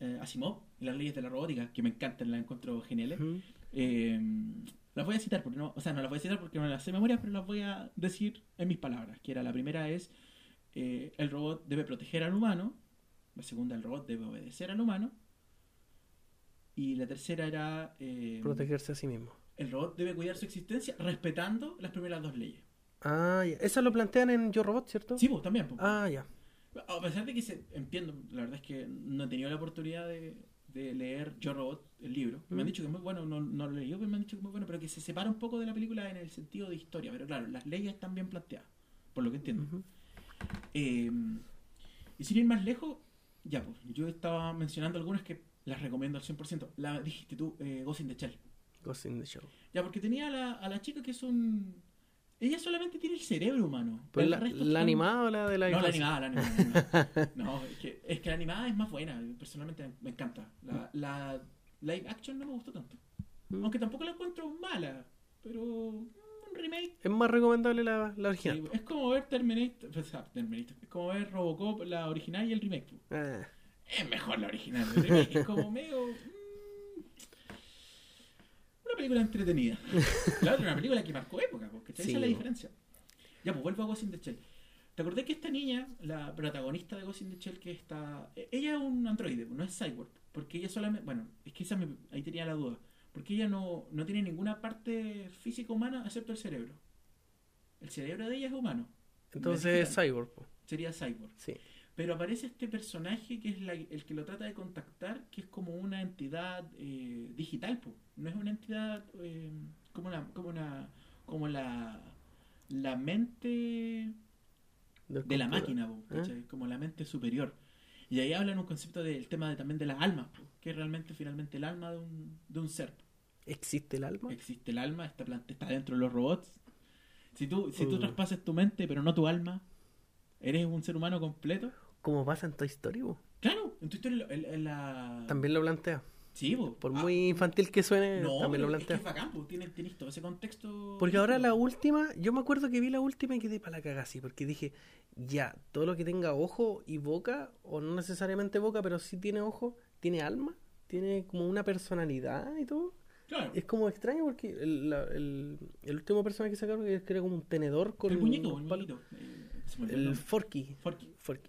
eh, Asimov, y las leyes de la robótica, que me encantan, las encuentro geniales. Eh, las voy a citar, porque no, o sea, no las voy a citar porque no las sé de memoria, pero las voy a decir en mis palabras. Que era la primera es eh, el robot debe proteger al humano, la segunda el robot debe obedecer al humano y la tercera era eh, Protegerse a sí mismo. el robot debe cuidar su existencia respetando las primeras dos leyes. Ah, ya. Eso lo plantean en Yo Robot, ¿cierto? Sí, pues también. pues. Ah, ya. A pesar de que se, entiendo, la verdad es que no he tenido la oportunidad de, de leer Yo Robot, el libro. Me han Mm. dicho que es muy bueno, no, no lo he leído, pero me han dicho que es muy bueno, pero que se separa un poco de la película en el sentido de historia. Pero claro, las leyes están bien planteadas, por lo que entiendo. Eh, y sin ir más lejos, ya, pues, yo estaba mencionando algunas que las recomiendo al 100%. La dijiste tú, eh, Ghost in the Shell. Ghost in the Shell. Ya, porque tenía a la, a la chica que es un... Ella solamente tiene el cerebro humano. ¿Pero la, la animada o la de la no, la animada, la animada. la animada. No, es que, es que la animada es más buena. Personalmente me encanta. La, la live action no me gustó tanto. Mm. Aunque tampoco la encuentro mala. Pero un remake. Es más recomendable la, la original. sí, es como ver Terminator, o sea, Terminator. Es como ver Robocop, la original y el remake. Ah, Es mejor la original. El remake es como medio. Una película entretenida. Claro, una película que marcó época, porque esa Sí, es la po. diferencia. Ya, pues vuelvo a Ghost in the Shell. ¿Te acordás que esta niña, la protagonista de Ghost in the Shell, que está. e- Ella es un androide, no es cyborg. Porque ella solamente. Bueno, es que esa me- ahí tenía la duda. Porque ella no, no tiene ninguna parte física humana excepto el cerebro. El cerebro de ella es humano. entonces es. Cyborg. po. Sería cyborg. Sí. Pero aparece este personaje que es la- el que lo trata de contactar, que es como una entidad eh, digital, po. No es una entidad eh, como una, como una, como la, la mente de la máquina, ¿Eh? como la mente superior. Y ahí hablan un concepto del tema de, también de las almas, que es realmente finalmente el alma de un, de un ser. ¿Existe el alma? Existe el alma, está, está dentro de los robots. Si tú, si tú Mm. traspasas tu mente, pero no tu alma, eres un ser humano completo. Como pasa en Toy Story. Claro, en tu historia, en, en la... También lo plantea. Sí, po. Por Ah, muy infantil que suene, No, también lo pero es que plantea. es bacán, tienes, tienes todo ese contexto. Porque ahora la última, yo me acuerdo que vi la última y quedé para la caga así, porque dije, ya, todo lo que tenga ojo y boca, o no necesariamente boca, pero sí tiene ojo, tiene alma, tiene como una personalidad y todo. Claro, Es como extraño porque el, la- el, el último personaje que sacaron que era como un tenedor con el muñeco, unos el muñequito. eh, El nombre. Forky. Forky. Forky.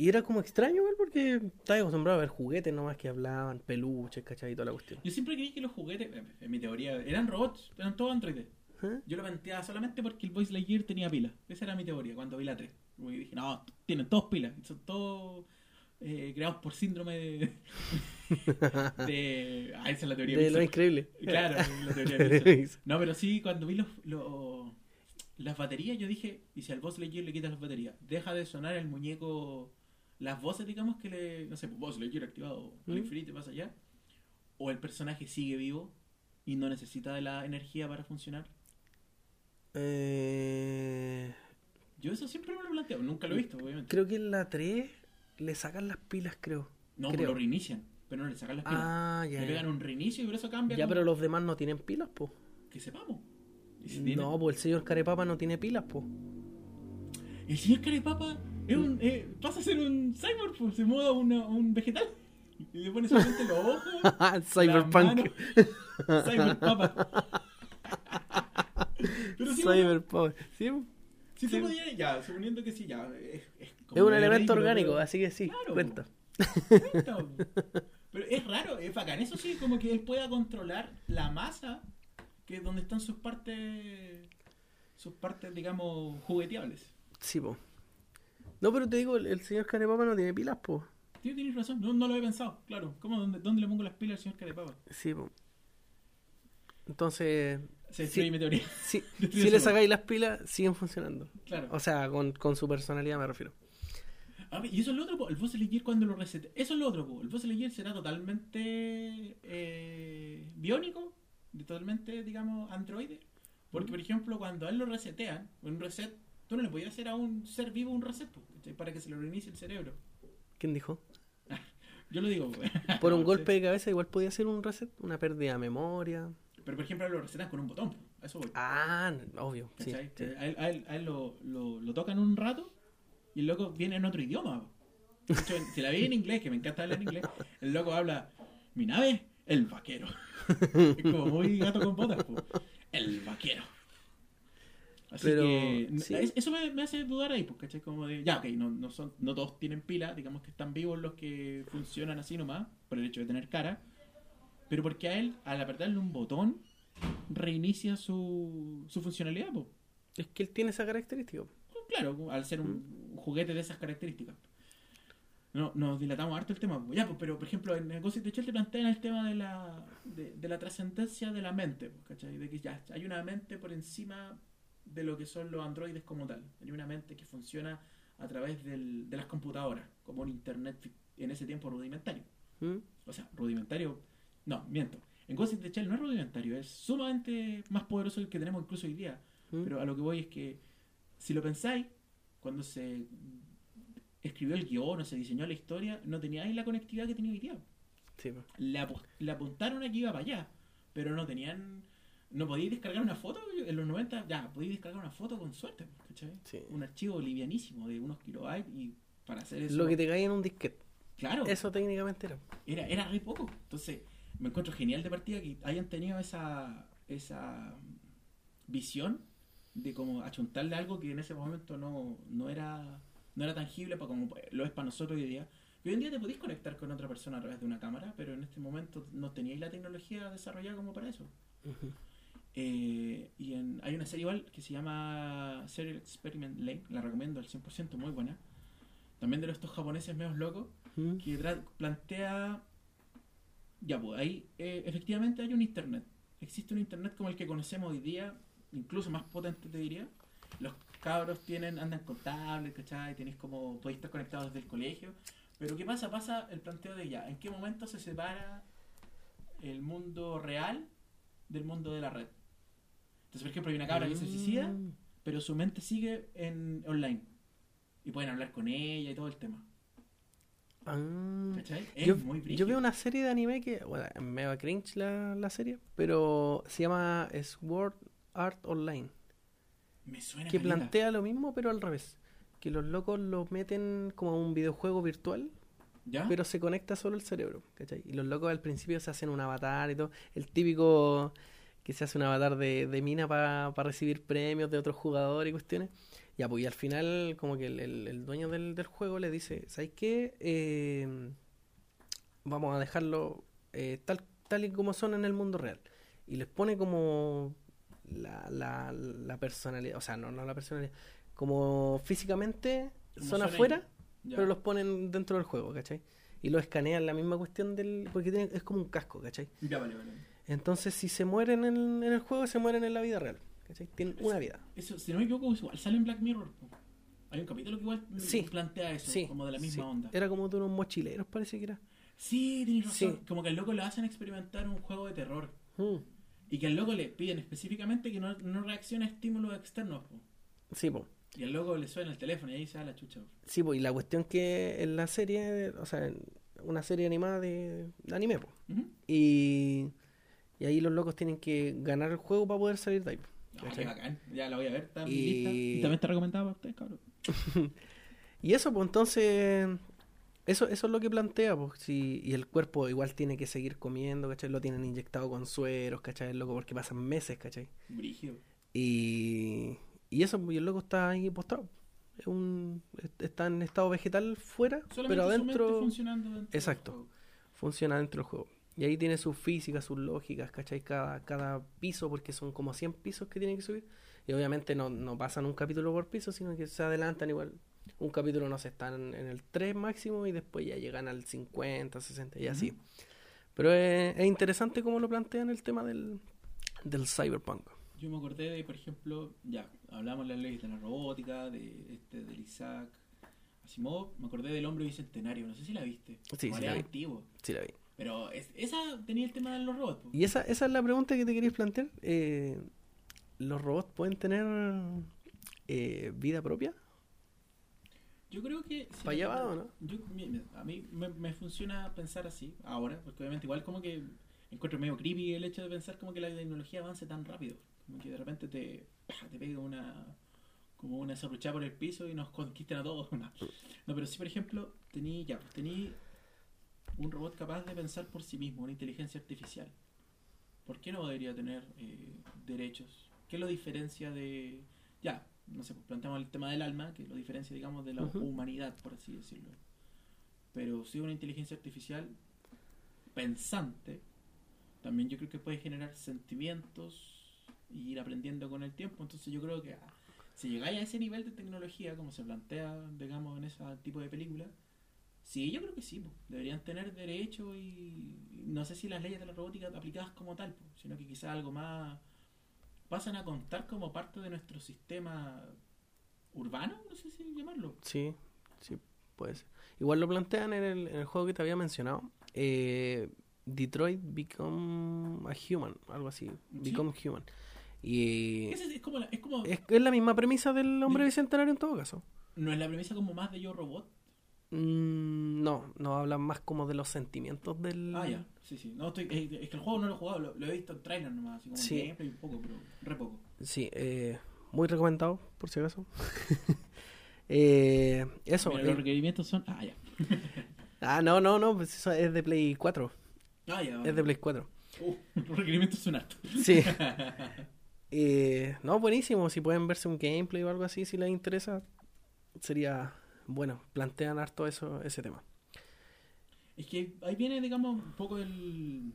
Y era como extraño, igual, porque estaba acostumbrado a ver juguetes nomás que hablaban, peluches, ¿cachai? Y toda la cuestión. Yo siempre creí que los juguetes, en mi teoría, eran robots, eran todos androides. ¿Eh? Yo lo planteaba solamente porque el Voice Lightyear tenía pilas. Esa era mi teoría cuando vi la 3. Y dije, no, tienen todos pilas. Son todos eh, creados por síndrome de. de ah, esa es la teoría. De lo increíble. Claro, la teoría de. No, pero sí, cuando vi los, los- las baterías, yo dije, y si al Boss Lightyear le quitas las baterías, deja de sonar el muñeco, las voces, digamos, que le, no sé, pues, Boss Lightyear activado al ¿Mm? infinito y pasa allá, o el personaje sigue vivo y no necesita de la energía para funcionar. Eh, Yo eso siempre me lo planteo, nunca lo he visto, obviamente. creo que en la 3 le sacan las pilas, creo. No, pues creo. lo reinician, pero no le sacan las pilas. Ah, ya. le pegan Ya, un reinicio y por eso cambia. Ya, como- pero los demás no tienen pilas, po. Que sepamos. Si No, pues el señor Carepapa no tiene pilas, po. El señor Carepapa es un, eh, pasa a ser un cyborg, pues, se muda una- un vegetal. Y le pone solamente los ojos. Cyberpunk. Cyberpapa. Pero sí, Cyberpunk. Sí, si sí. se podía, ya, suponiendo que sí, ya. Es, es como es un elemento orgánico, pero- así que sí, Claro. cuenta. cuenta, po. Pero es raro, es bacán. Eso sí, como que él pueda controlar la masa, que es donde están sus partes, sus partes, digamos, jugueteables. Sí, po. No, pero te digo, el, el señor Carepapa no tiene pilas, po. Sí, tienes razón, no, no lo había pensado, claro. ¿Cómo, dónde, dónde le pongo las pilas al señor Carepapa? Sí, po. Entonces, Se destruye Sí. mi teoría. si, si le sacáis las pilas, siguen funcionando. Claro. O sea, con, con su personalidad me refiero. Ah, y eso es lo otro, po, el Buzz Lightyear cuando lo resete. Eso es lo otro, po. el Buzz Lightyear será totalmente eh, biónico, totalmente, digamos, androide. Porque, por ejemplo, cuando a él lo resetean, un reset, tú no le podías hacer a un ser vivo un reset, ¿cachai? para que se lo reinicie el cerebro. ¿Quién dijo? Yo lo digo, po. Por un golpe sí. de cabeza igual podía ser un reset, una pérdida de memoria. Pero, por ejemplo, lo resetan con un botón, eso voy. Ah, obvio, sí. sí. A él, a él- a él lo, lo, lo tocan un rato y el loco viene en otro idioma. De hecho, si la vi en inglés, que me encanta hablar en inglés, el loco habla, mi nave, el vaquero. Es como muy gato con botas, po. el vaquero. Así Pero, que sí. eso me, me hace dudar ahí, porque ¿cachai? Como de, ya, ok, no, no, son, no todos tienen pila, digamos que están vivos los que funcionan así nomás, por el hecho de tener cara, pero porque a él, al apretarle un botón, reinicia su, su funcionalidad, po. Es que él tiene esa característica. Claro, al ser un juguete de esas características. No, nos dilatamos harto el tema. pues, Ya, pues, pero por ejemplo, en in the Shell te plantean el tema de la, de, de la trascendencia de la mente, pues, ¿cachai? De que ya hay una mente por encima de lo que son los androides como tal. Hay una mente que funciona a través del- de las computadoras, como un internet en ese tiempo rudimentario. ¿Mm? O sea, rudimentario. No, miento. En Ghost in the Shell no es rudimentario, es sumamente más poderoso que el que tenemos incluso hoy día. ¿Mm? Pero a lo que voy es que, si lo pensáis, cuando se escribió el guion o se diseñó la historia, no teníais la conectividad que tenía hoy día. Sí. Le, le apuntaron a que iba para allá, pero no tenían. No podíais descargar una foto en los 90, ya, podíais descargar una foto con suerte, ¿cachai? Sí. Un archivo livianísimo de unos kilobytes y para hacer eso. Lo que te cae en un disquete. Claro, Eso técnicamente era. era, era re poco. Entonces, me encuentro genial de partida que hayan tenido esa, esa visión de como achuntarle algo que en ese momento no, no era no era tangible para como lo es para nosotros hoy día. Y hoy en día te podéis conectar con otra persona a través de una cámara, pero en este momento no teníais la tecnología desarrollada como para eso. Eh, y en- hay una serie igual que se llama Serial Experiment Lane, la recomiendo al 100%, muy buena. También de estos japoneses medios locos, ¿Mm? que plantea ya pues ahí eh, efectivamente hay un internet existe un internet como el que conocemos hoy día incluso más potente te diría los cabros tienen, andan con tablets, ¿cachai? Tienes como, podéis estar conectados desde el colegio. Pero ¿qué pasa? Pasa el planteo de ya, ¿en qué momento se separa el mundo real del mundo de la red? Entonces, por ejemplo, hay una cabra que se suicida, Mm. pero su mente sigue en online. Y pueden hablar con ella y todo el tema. Ah. ¿Cachai? Es Yo, muy yo veo una serie de anime que, bueno, es mega cringe la, la serie, pero se llama Sword Art Online, Me suena que plantea lo mismo pero al revés, que los locos los meten como a un videojuego virtual, ¿Ya? pero se conecta solo el cerebro, ¿cachai? Y los locos al principio se hacen un avatar y todo, el típico que se hace un avatar de, de mina para recibir premios de otros jugadores y cuestiones. Ya, pues y al final como que el, el- el dueño del, del juego le dice, ¿sabes qué? Eh, vamos a dejarlo eh, tal, tal y como son en el mundo real. Y les pone como la, la, la personalidad, o sea, no, no la personalidad, como físicamente Como son son afuera, pero los ponen dentro del juego, ¿cachai? Y lo escanean la misma cuestión del... porque tiene- es como un casco, ¿cachai? Ya, vale, vale. Entonces si se mueren en, en el juego, se mueren en la vida real, ¿cachai? Tienen una vida. Eso, si no me equivoco, igual sale en Black Mirror. po. Hay un capítulo que igual Sí. plantea eso, Sí, como de la misma sí. onda. Era como de unos mochileros, parece que era. Sí, tienes razón. Sí. Como que al loco lo hacen experimentar un juego de terror. Mm. Y que al loco le piden específicamente que no, no reaccione a estímulos externos. po. Sí, pues. Y al loco le suena el teléfono y ahí se da la chucha. po. Sí, pues, y la cuestión que en la serie, o sea, en una serie animada de, de anime. Ujú. Y, y ahí los locos tienen que ganar el juego para poder salir de ahí. Ah, ¿cachai? qué bacán. Ya la voy a ver, está Y- lista. Y también está recomendada para ustedes, cabrón. Y eso, pues entonces, eso, eso es lo que plantea, pues, si, y el cuerpo igual tiene que seguir comiendo, ¿cachai? Lo tienen inyectado con sueros, ¿cachai? El loco porque pasan meses, ¿cachai? Brígido. Y, y eso, pues, y el loco está ahí postrado. Es un, está en estado vegetal fuera, Solamente pero adentro funcionando dentro del Exacto. funciona dentro del juego. Y ahí tiene sus físicas, sus lógicas, ¿cachai? Cada, cada piso, porque son como 100 pisos que tienen que subir. Y obviamente no, no pasan un capítulo por piso, sino que se adelantan igual. Un capítulo, no sé, están en el 3 máximo y después ya llegan al 50, 60 y así. Pero es, es interesante cómo lo plantean el tema del, del cyberpunk. Yo me acordé de, por ejemplo, ya, hablamos de las leyes de la robótica, de este, del Isaac Asimov, me acordé del hombre bicentenario, no sé si la viste. Sí, sí la vi. Sí, la vi. Pero es- esa tenía el tema de los robots. Y esa, esa es la pregunta que te querías plantear. Eh, ¿Los robots pueden tener eh, vida propia? Yo creo que... si ¿Para allá va o no? Yo, a mí me, me funciona pensar así, ahora, porque obviamente igual como que encuentro medio creepy el hecho de pensar como que la tecnología avance tan rápido. Como que de repente te, te pega una como una serruchada por el piso y nos conquisten a todos. No, No, pero si por ejemplo tení, ya, pues, tení un robot capaz de pensar por sí mismo, una inteligencia artificial. ¿Por qué no debería tener eh, derechos? ¿Qué lo diferencia de... Ya, no sé, pues planteamos el tema del alma, que lo diferencia, digamos, de la humanidad, por así decirlo. Pero si una inteligencia artificial pensante, también yo creo que puede generar sentimientos y ir aprendiendo con el tiempo. Entonces yo creo que ah, si llegáis a ese nivel de tecnología, como se plantea, digamos, en ese tipo de película, sí, yo creo que sí, po. deberían tener derecho y no sé si las leyes de la robótica aplicadas como tal, po, sino que quizás algo más pasan a contar como parte de nuestro sistema urbano, no sé si llamarlo. Sí, sí, puede ser. Igual lo plantean en el, en el juego que te había mencionado. eh, Detroit Become a Human, algo así. Become Human. Y Es, es como, la- es como es, la misma premisa del hombre Di- bicentenario en todo caso. no es la premisa como más de yo robot. Mm, no, no hablan más como de los sentimientos del... Ah, ya, sí, sí. No, estoy, es, es que el juego no lo he jugado, lo, lo he visto en trailer nomás, así como Sí. en gameplay un poco, pero re poco. Sí, eh, muy recomendado, por si acaso. eh, eso. Mira, eh, los requerimientos son. Ah, ya. ah, no, no, no, pues eso es de Play 4. Ah, ya. Es de Play 4. Uh, los requerimientos son hartos. Sí. Eh, no, buenísimo. Si pueden verse un gameplay o algo así, si les interesa, sería bueno. Plantean harto eso, ese tema. Es que ahí viene, digamos, un poco el.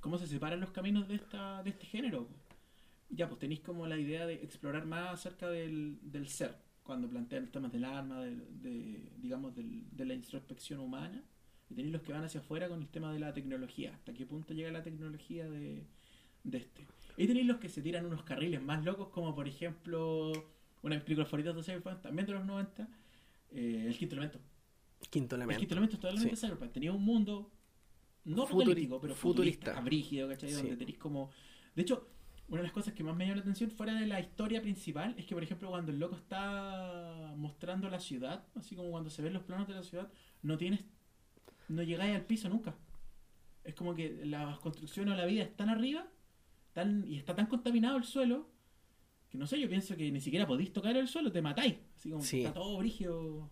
cómo se separan los caminos de esta de este género. Ya, pues tenéis como la idea de explorar más acerca del, del ser, cuando plantean los temas del alma, de, de, digamos, del- de la introspección humana. Y tenéis los que van hacia afuera con el tema de la tecnología. ¿Hasta qué punto llega la tecnología de, de este? Y tenéis los que se tiran unos carriles más locos, como por ejemplo una de mis de Cyberpunk, también de los 90, eh, El Quinto Elemento. Quinto El elemento. Quinto Elemento es totalmente Sí. Cyberpunk. Tenía un mundo no apocalíptico, pero futurista. futurista, brígido, ¿cachai? Sí. Donde tenéis como... De hecho, una de las cosas que más me llamó la atención fuera de la historia principal es que, por ejemplo, cuando el loco está mostrando la ciudad, así como cuando se ven los planos de la ciudad, no tienes... No llegáis al piso nunca. Es como que las construcciones o la vida están arriba tan, y está tan contaminado el suelo que no sé, yo pienso que ni siquiera podéis tocar el suelo, te matáis. Así como Sí. está todo brígido.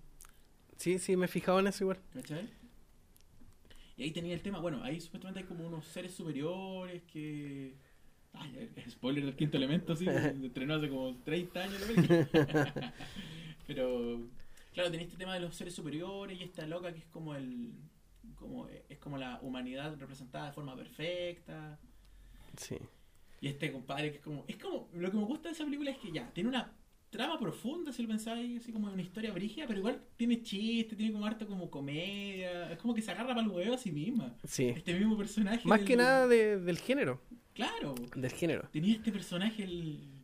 Sí, sí, me he fijado en eso igual. ¿Cachai? Y ahí tenía el tema, bueno, ahí supuestamente hay como unos seres superiores que... Ay, eh, spoiler del quinto elemento, sí, se estrenó hace como 30 años la. Pero, claro, tenía este tema de los seres superiores y esta loca que es como el... Como, es como la humanidad representada de forma perfecta. Sí. Y este compadre que es como... Es como... Lo que me gusta de esa película es que ya, tiene una trama profunda, si lo pensáis, así como una historia brígida, pero igual tiene chiste, tiene como harto como comedia. Es como que se agarra para el huevo a sí misma. Sí. Este mismo personaje. Más del- que nada de- del género. Claro. Del género. Tenía este personaje, el,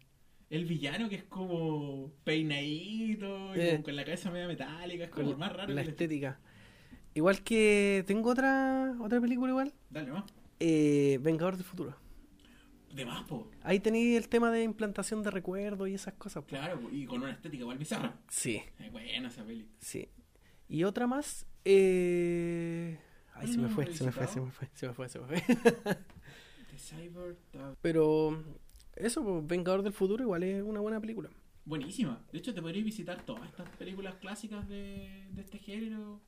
el villano, que es como peinadito, y Eh. como con la cabeza media metálica, es como Con más raro. la que estética. Igual que tengo otra otra película igual. Dale, ¿no? Eh, Vengador del Futuro. De más, po. Ahí tenéis el tema de implantación de recuerdos y esas cosas. po. Claro, y con una estética igual bizarra. Sí, Es buena esa peli. sí. Y otra más. Eh... Ay, ¿No se me lo fue, se me fue, se me fue, se me fue, se me fue. The Cyber Dog. Pero eso, pues, Vengador del Futuro igual es una buena película. Buenísima. De hecho, te podrías visitar todas estas películas clásicas de, de este género.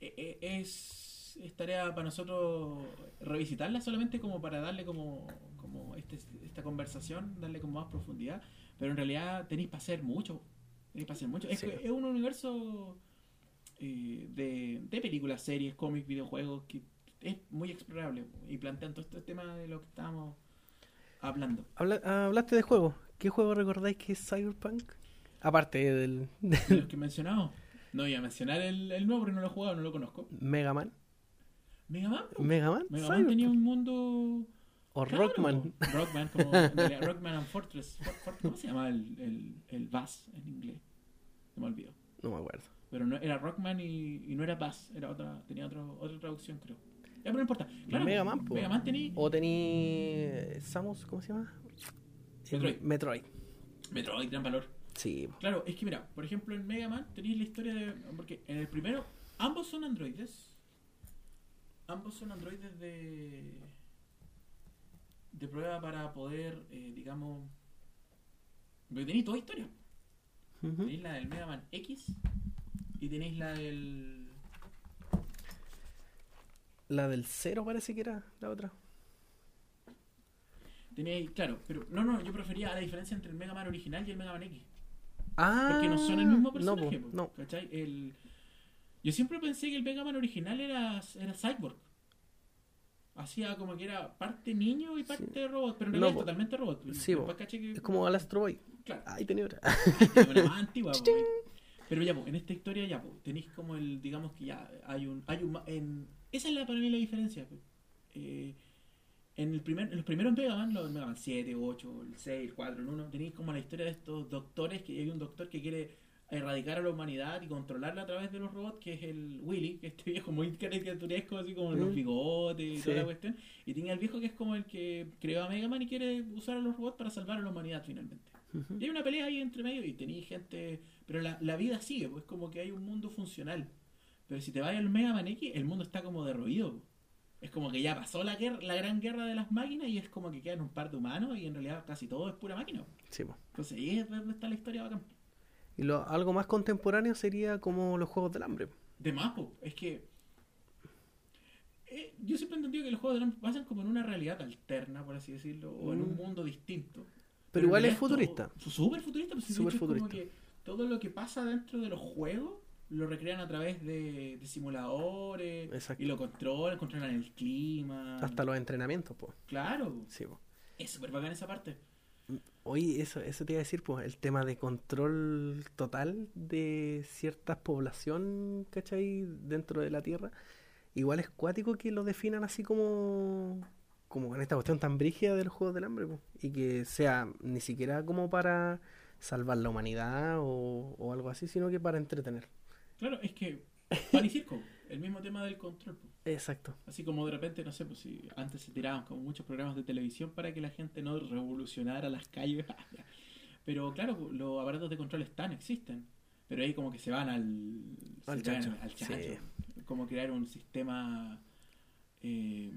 E- e- Es, es tarea para nosotros revisitarlas solamente como para darle como, como este, esta conversación, darle como más profundidad. Pero en realidad tenéis para hacer mucho. Tenéis para hacer mucho. Es, Sí. es un universo eh, de, de películas, series, cómics, videojuegos que es muy explorable y plantean todo este tema de lo que estábamos hablando. Habla- ah, hablaste de juegos. ¿Qué juego recordáis que es Cyberpunk? Aparte del de los que mencionamos. No iba a mencionar el, el nuevo porque no lo he jugado, no lo conozco. Mega Man. Mega Man. po. Mega Man. Mega Man Cyberpunk. tenía un mundo. O Claro, Rockman. Rockman, como. Rockman and Fortress. For- for- ¿Cómo se llama el, el, el Bass en inglés? Se me olvidó. No me acuerdo. Pero no, era Rockman y, y no era Bass, era otra, tenía otro, otra traducción, creo. Ya, pero no importa. Claro, Mega Man, po. Mega Man tenía. O tení. Samus, ¿cómo se llama? Metroid. Eh, Metroid. Metroid, gran valor. Sí. Claro, es que mira, por ejemplo en Mega Man tenéis la historia de. Porque en el primero, ambos son androides. Ambos son androides de. de prueba para poder, eh, digamos. Porque tenéis toda historia. Ujú. Tenéis la del Mega Man X y tenéis la del. La del cero parece que era la otra. Tenéis, claro, pero no, no, yo prefería la diferencia entre el Mega Man original y el Mega Man X. Ah. Porque no son el mismo no, personaje. po, no. ¿cachai? El... Yo siempre pensé que el Mega Man original era, era Cyborg. Hacía como que era parte niño y parte robot, pero No, po. es totalmente robot. Sí, que... Es como al Astro Boy. Claro, Ay, tenía otra. más antigua. Pero ya, po, en esta historia ya, po, tenéis como el, digamos que ya hay un... Hay un en... Esa es la, para mí la diferencia. Eh, en, el primer, en los primeros Mega Man, los Mega Man 7, 8, el 6, el 4, el 1, tenéis como la historia de estos doctores, que hay un doctor que quiere erradicar a la humanidad y controlarla a través de los robots, que es el Willy, que es este viejo muy caricaturesco, así como los Mm. bigotes y Sí. toda la cuestión. Y tiene al viejo que es como el que creó a Mega Man y quiere usar a los robots para salvar a la humanidad finalmente. Y hay una pelea ahí entre medio y tenéis gente. Pero la, la vida sigue, pues como que hay un mundo funcional. Pero si te vas al Mega Man X, el mundo está como derruido. po. Es como que ya pasó la guerra, la gran guerra de las máquinas y es como que quedan un par de humanos y en realidad casi todo es pura máquina. po. Sí, po. Entonces ahí es donde está la historia bacán. Y lo, algo más contemporáneo sería como los Juegos del Hambre. De más, po, es que. eh, yo siempre he entendido que los juegos de Lamp pasan como en una realidad alterna, por así decirlo, o en un Mm. mundo distinto. Pero igual es futurista. Súper futurista, pues, Súper hecho es como futurista. que todo lo que pasa dentro de los juegos lo recrean a través de, de simuladores Exacto. y lo controlan, controlan el clima. Hasta los entrenamientos, pues. Claro, Sí, po. es súper bacán esa parte. Oye, eso, eso te iba a decir, pues, el tema de control total de cierta población, ¿cachai? Dentro de la Tierra. Igual es cuático que lo definan así como, como en esta cuestión tan brígida de los Juegos del Hambre, pues. Y que sea ni siquiera como para salvar la humanidad o, o algo así, sino que para entretener. Claro, es que pan y circo, el mismo tema del control. Exacto. Así como de repente, no sé, pues si antes se tiraban como muchos programas de televisión para que la gente no revolucionara las calles. Pero claro, los aparatos de control están, existen. Pero ahí como que se van al, Al se van chancho, al chancho. sí. Como crear un sistema... eh,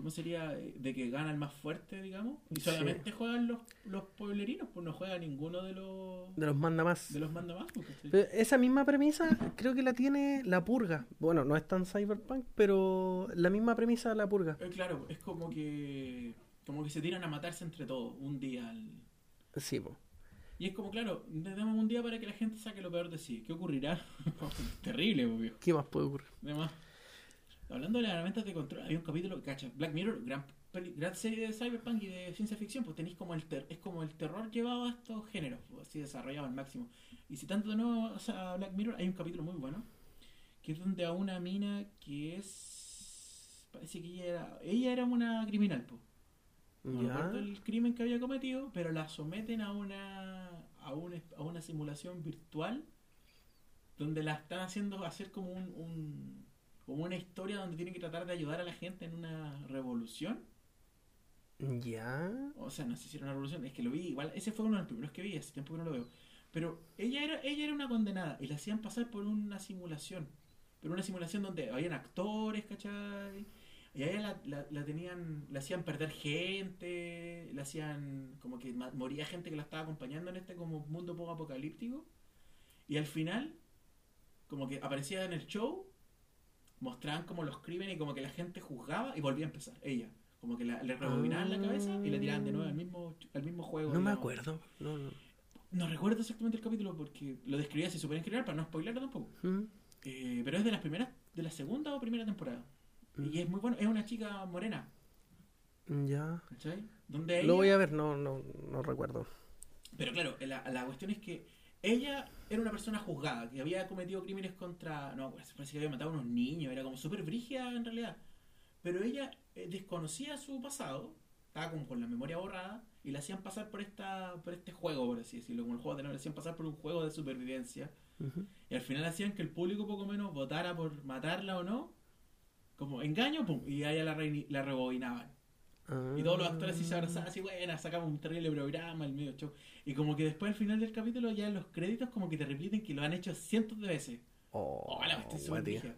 ¿Cómo sería? Eh, De que gana el más fuerte, digamos. Y Sí. solamente juegan los, los pueblerinos, pues no juega ninguno de los, De los manda más. de los manda más. pues. Pero esa misma premisa creo que la tiene la purga. Bueno, no es tan cyberpunk, pero la misma premisa de la purga. Eh, claro, es como que como que se tiran a matarse entre todos un día. al- Sí, po. Y es como, claro, tenemos un día para que la gente saque lo peor de sí. ¿Qué ocurrirá? Terrible, obvio. ¿Qué más puede ocurrir? Además, hablando de las herramientas de control, hay un capítulo, cacha, Black Mirror, gran, gran serie de cyberpunk y de ciencia ficción, pues tenéis como el ter- es como el terror llevado a estos géneros, pues, así desarrollado al máximo. Y si tanto de nuevo o sea, a Black Mirror, hay un capítulo muy bueno, que es donde a una mina que es... Parece que ella era, ella era una criminal, pues. No recuerdo el crimen que había cometido, pero la someten a una, a una, a una simulación virtual donde la están haciendo hacer como un, un- como una historia donde tienen que tratar de ayudar a la gente en una revolución. Ya. O sea, no sé si era una revolución, es que lo vi igual, ese fue uno de los primeros que vi, hace tiempo que no lo veo. Pero ella era, ella era una condenada y la hacían pasar por una simulación. Pero una simulación donde habían actores, ¿cachai? Y a ella la, la, la tenían, la hacían perder gente, la hacían como que moría gente que la estaba acompañando en este como mundo poco apocalíptico. Y al final, como que aparecía en el show, mostraban como los crímenes y como que la gente juzgaba y volvía a empezar, ella. Como que la, le rebobinaban la cabeza y la tiraban de nuevo al mismo, al mismo juego. No me acuerdo. No, no. No recuerdo exactamente el capítulo porque lo describía así súper en general para no spoilerlo tampoco. Mm, Eh, pero es de las primeras, de la segunda o primera temporada. mm, Y es muy bueno, es una chica morena, Ya. ¿cachai? Donde ella... Lo voy a ver, no, no, no recuerdo. Pero claro, la, la cuestión es que ella era una persona juzgada, que había cometido crímenes contra... No, pues, parece que había matado a unos niños, era como súper brígida en realidad. Pero ella eh, desconocía su pasado, estaba como con la memoria borrada, y la hacían pasar por esta por este juego, por así decirlo, como el juego de la hacían pasar por un juego de supervivencia. Y al final hacían que el público poco menos votara por matarla o no. Como engaño, pum, y a ella la, reini- la rebobinaban. Y todos los actores así se abrazaban, así, bueno, sacamos un terrible programa, el medio show. Y como que después al final del capítulo, ya en los créditos, como que te repiten que lo han hecho cientos de veces. Oh, Oh, la brígida.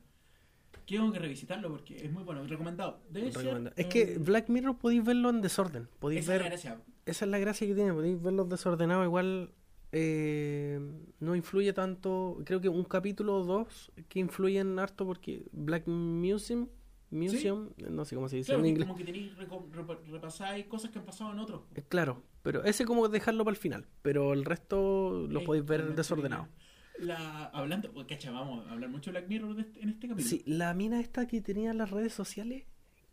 Tengo que revisitarlo porque es muy bueno, recomendado. Debe ser. Es eh, que Black Mirror podéis verlo en desorden. Podéis esa es la ver. gracia. Esa es la gracia que tiene. Podéis verlos desordenados. Igual eh, no influye tanto. Creo que un capítulo o dos que influyen harto porque Black Museum. Museum, no sé cómo se dice Claro, en inglés. como que tenéis, repasáis cosas que han pasado en otros. Eh, Claro, pero ese como dejarlo para el final. Pero el resto lo podéis ver desordenado. La, hablando, pues, cacha, vamos a hablar mucho de Black Mirror de este- en este capítulo. Sí, la mina esta que tenía las redes sociales,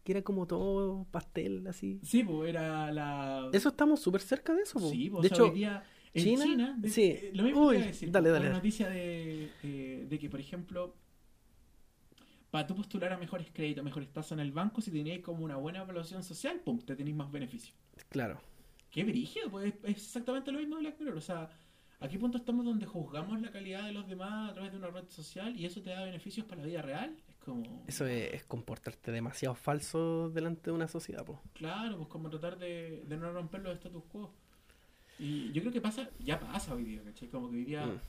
que era como todo pastel, así. Sí, pues era la. Eso estamos súper cerca de eso. Sí, pues, de o sea, hecho, hoy día en China, China, de- sí. eh, lo mismo Uy, que decir, dale, dale, la noticia de, eh, de que, por ejemplo, para tú postular a mejores créditos, mejores tasas en el banco, si teníais como una buena evaluación social, pum, te tenéis más beneficios. claro. Qué brígido, pues es exactamente lo mismo de Black Mirror. O sea, ¿a qué punto estamos donde juzgamos la calidad de los demás a través de una red social y eso te da beneficios para la vida real? Es como. Eso es, es comportarte demasiado falso delante de una sociedad, po. Claro, pues como tratar de, de no romper los status quo. Y yo creo que pasa, ya pasa hoy día, ¿cachai? Como que hoy día, Mm.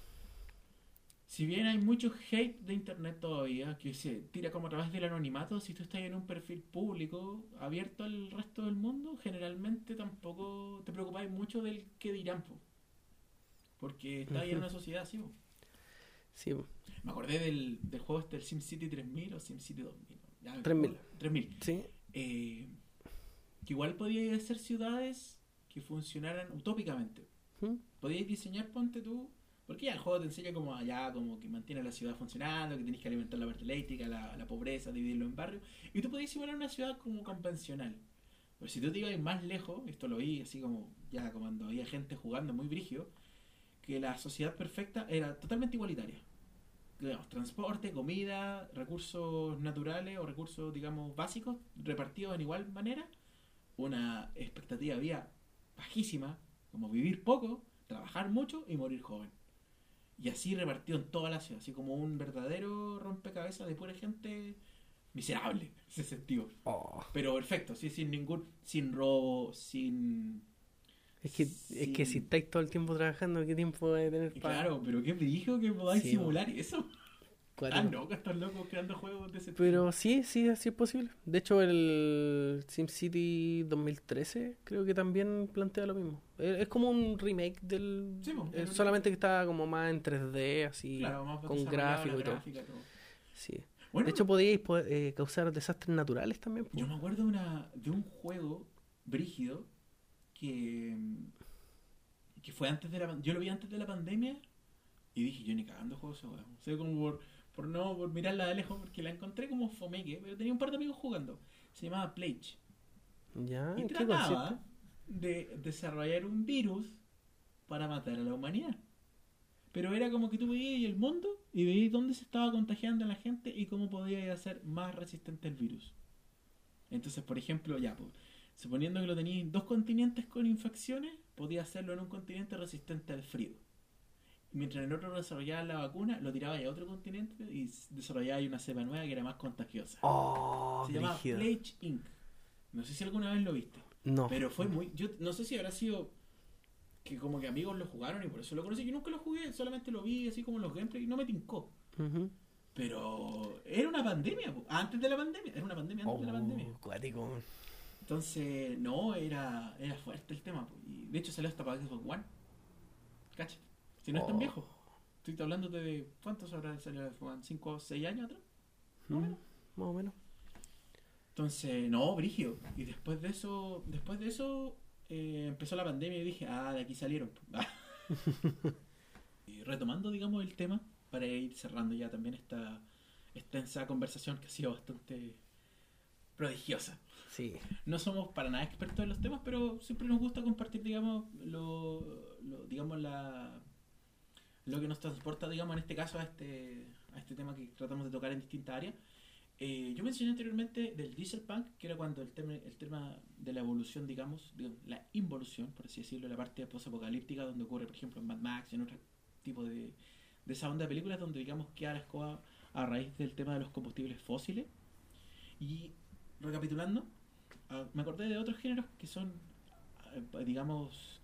Si bien hay mucho hate de internet todavía, que se tira como a través del anonimato, si tú estás en un perfil público abierto al resto del mundo, generalmente tampoco te preocupáis mucho del qué dirán, po. porque estás ahí en una sociedad así. po. Sí, po. Me acordé del, del juego este, el SimCity 3000 o SimCity 2000. ¿no? Ya, 3000. 3000 sí. eh, que igual podía ser ciudades que funcionaran utópicamente. ¿Mm? Podíais diseñar, ponte tú, porque ya el juego te enseña como allá, como que mantiene la ciudad funcionando, que tienes que alimentar la parte eléctrica, la, pobreza, dividirlo en barrios, y tú podías simular una ciudad como convencional. Pero si tú te ibas más lejos, esto lo vi así como ya cuando había gente jugando muy brigio, que la sociedad perfecta era totalmente igualitaria. Digamos, transporte, comida, recursos naturales o recursos, digamos, básicos, repartidos en igual manera. Una expectativa de vida bajísima, Como vivir poco, trabajar mucho y morir joven. Y así repartido en toda la ciudad, así como un verdadero rompecabezas de pura gente miserable, ese sentido. Oh. Pero perfecto, sí, sin ningún, sin robo, sin... Es que, es que si estáis todo el tiempo trabajando, ¿qué tiempo de tener Y para Claro, pero qué brillo que podáis Sí, simular eso. Ah, no, que están locos creando juegos de ese tipo. Pero sí, sí, sí es posible. De hecho, el SimCity 2013 creo que también plantea lo mismo. Es es como un remake del... Sí, po, eh, es solamente que está como más en 3D, así, Claro, más con gráfico y todo. gráfica, todo. Sí. Bueno, de hecho, podíais po- eh, causar desastres naturales también. Yo me acuerdo de, una, de un juego brígido que, que fue antes de la yo lo vi antes de la pandemia y dije yo ni cagando juego ese juego. O sea, como por, por no por mirarla de lejos porque la encontré como fomeque, pero tenía un par de amigos jugando. Se llamaba Plague ¿Ya? y ¿En qué trataba de desarrollar un virus para matar a la humanidad. Pero era como que tú veías el mundo y veías dónde se estaba contagiando la gente y cómo podía hacer más resistente el virus. Entonces, por ejemplo, ya, pues, suponiendo que lo tenías en dos continentes con infecciones, podía hacerlo en un continente resistente al frío. Mientras en el otro desarrollaba la vacuna, lo tiraba a otro continente y desarrollaba una cepa nueva que era más contagiosa. Oh, Se llama brígido. Plague Inc. No sé si alguna vez lo viste. No. Pero fue muy. Yo no sé si habrá sido que como que amigos lo jugaron y por eso lo conocí. Yo nunca lo jugué, solamente lo vi así como en los gameplays y no me tincó. Pero era una pandemia, antes de la pandemia, era una pandemia antes de la pandemia. Oh, cuático. Entonces, no, era, era fuerte el tema. Y de hecho salió hasta para Xbox One. Cacha. Si no es tan Oh. viejo. Estoy hablando de cuántos habrá salido Xbox One, 5 o 6 años atrás. Más o Mm, menos. Más o menos. Entonces, no, Brigio. Y después de eso, después de eso, eh, empezó la pandemia y dije, ah, de aquí salieron. y retomando, digamos, el tema, para ir cerrando ya también esta extensa conversación que ha sido bastante prodigiosa. Sí. No somos para nada expertos en los temas, pero siempre nos gusta compartir, digamos, lo, lo- digamos, la, lo que nos transporta, digamos, en este caso a este, a este tema que tratamos de tocar en distintas áreas. Eh, yo mencioné anteriormente del diesel punk, que era cuando el tema, el tema de la evolución, digamos, digamos, la involución, por así decirlo, la parte post-apocalíptica, donde ocurre, por ejemplo, en Mad Max y en otro tipo de, de esa onda de películas, donde, digamos, queda la escoba a raíz del tema de los combustibles fósiles. Y recapitulando, ah, me acordé de otros géneros que son, ah, digamos,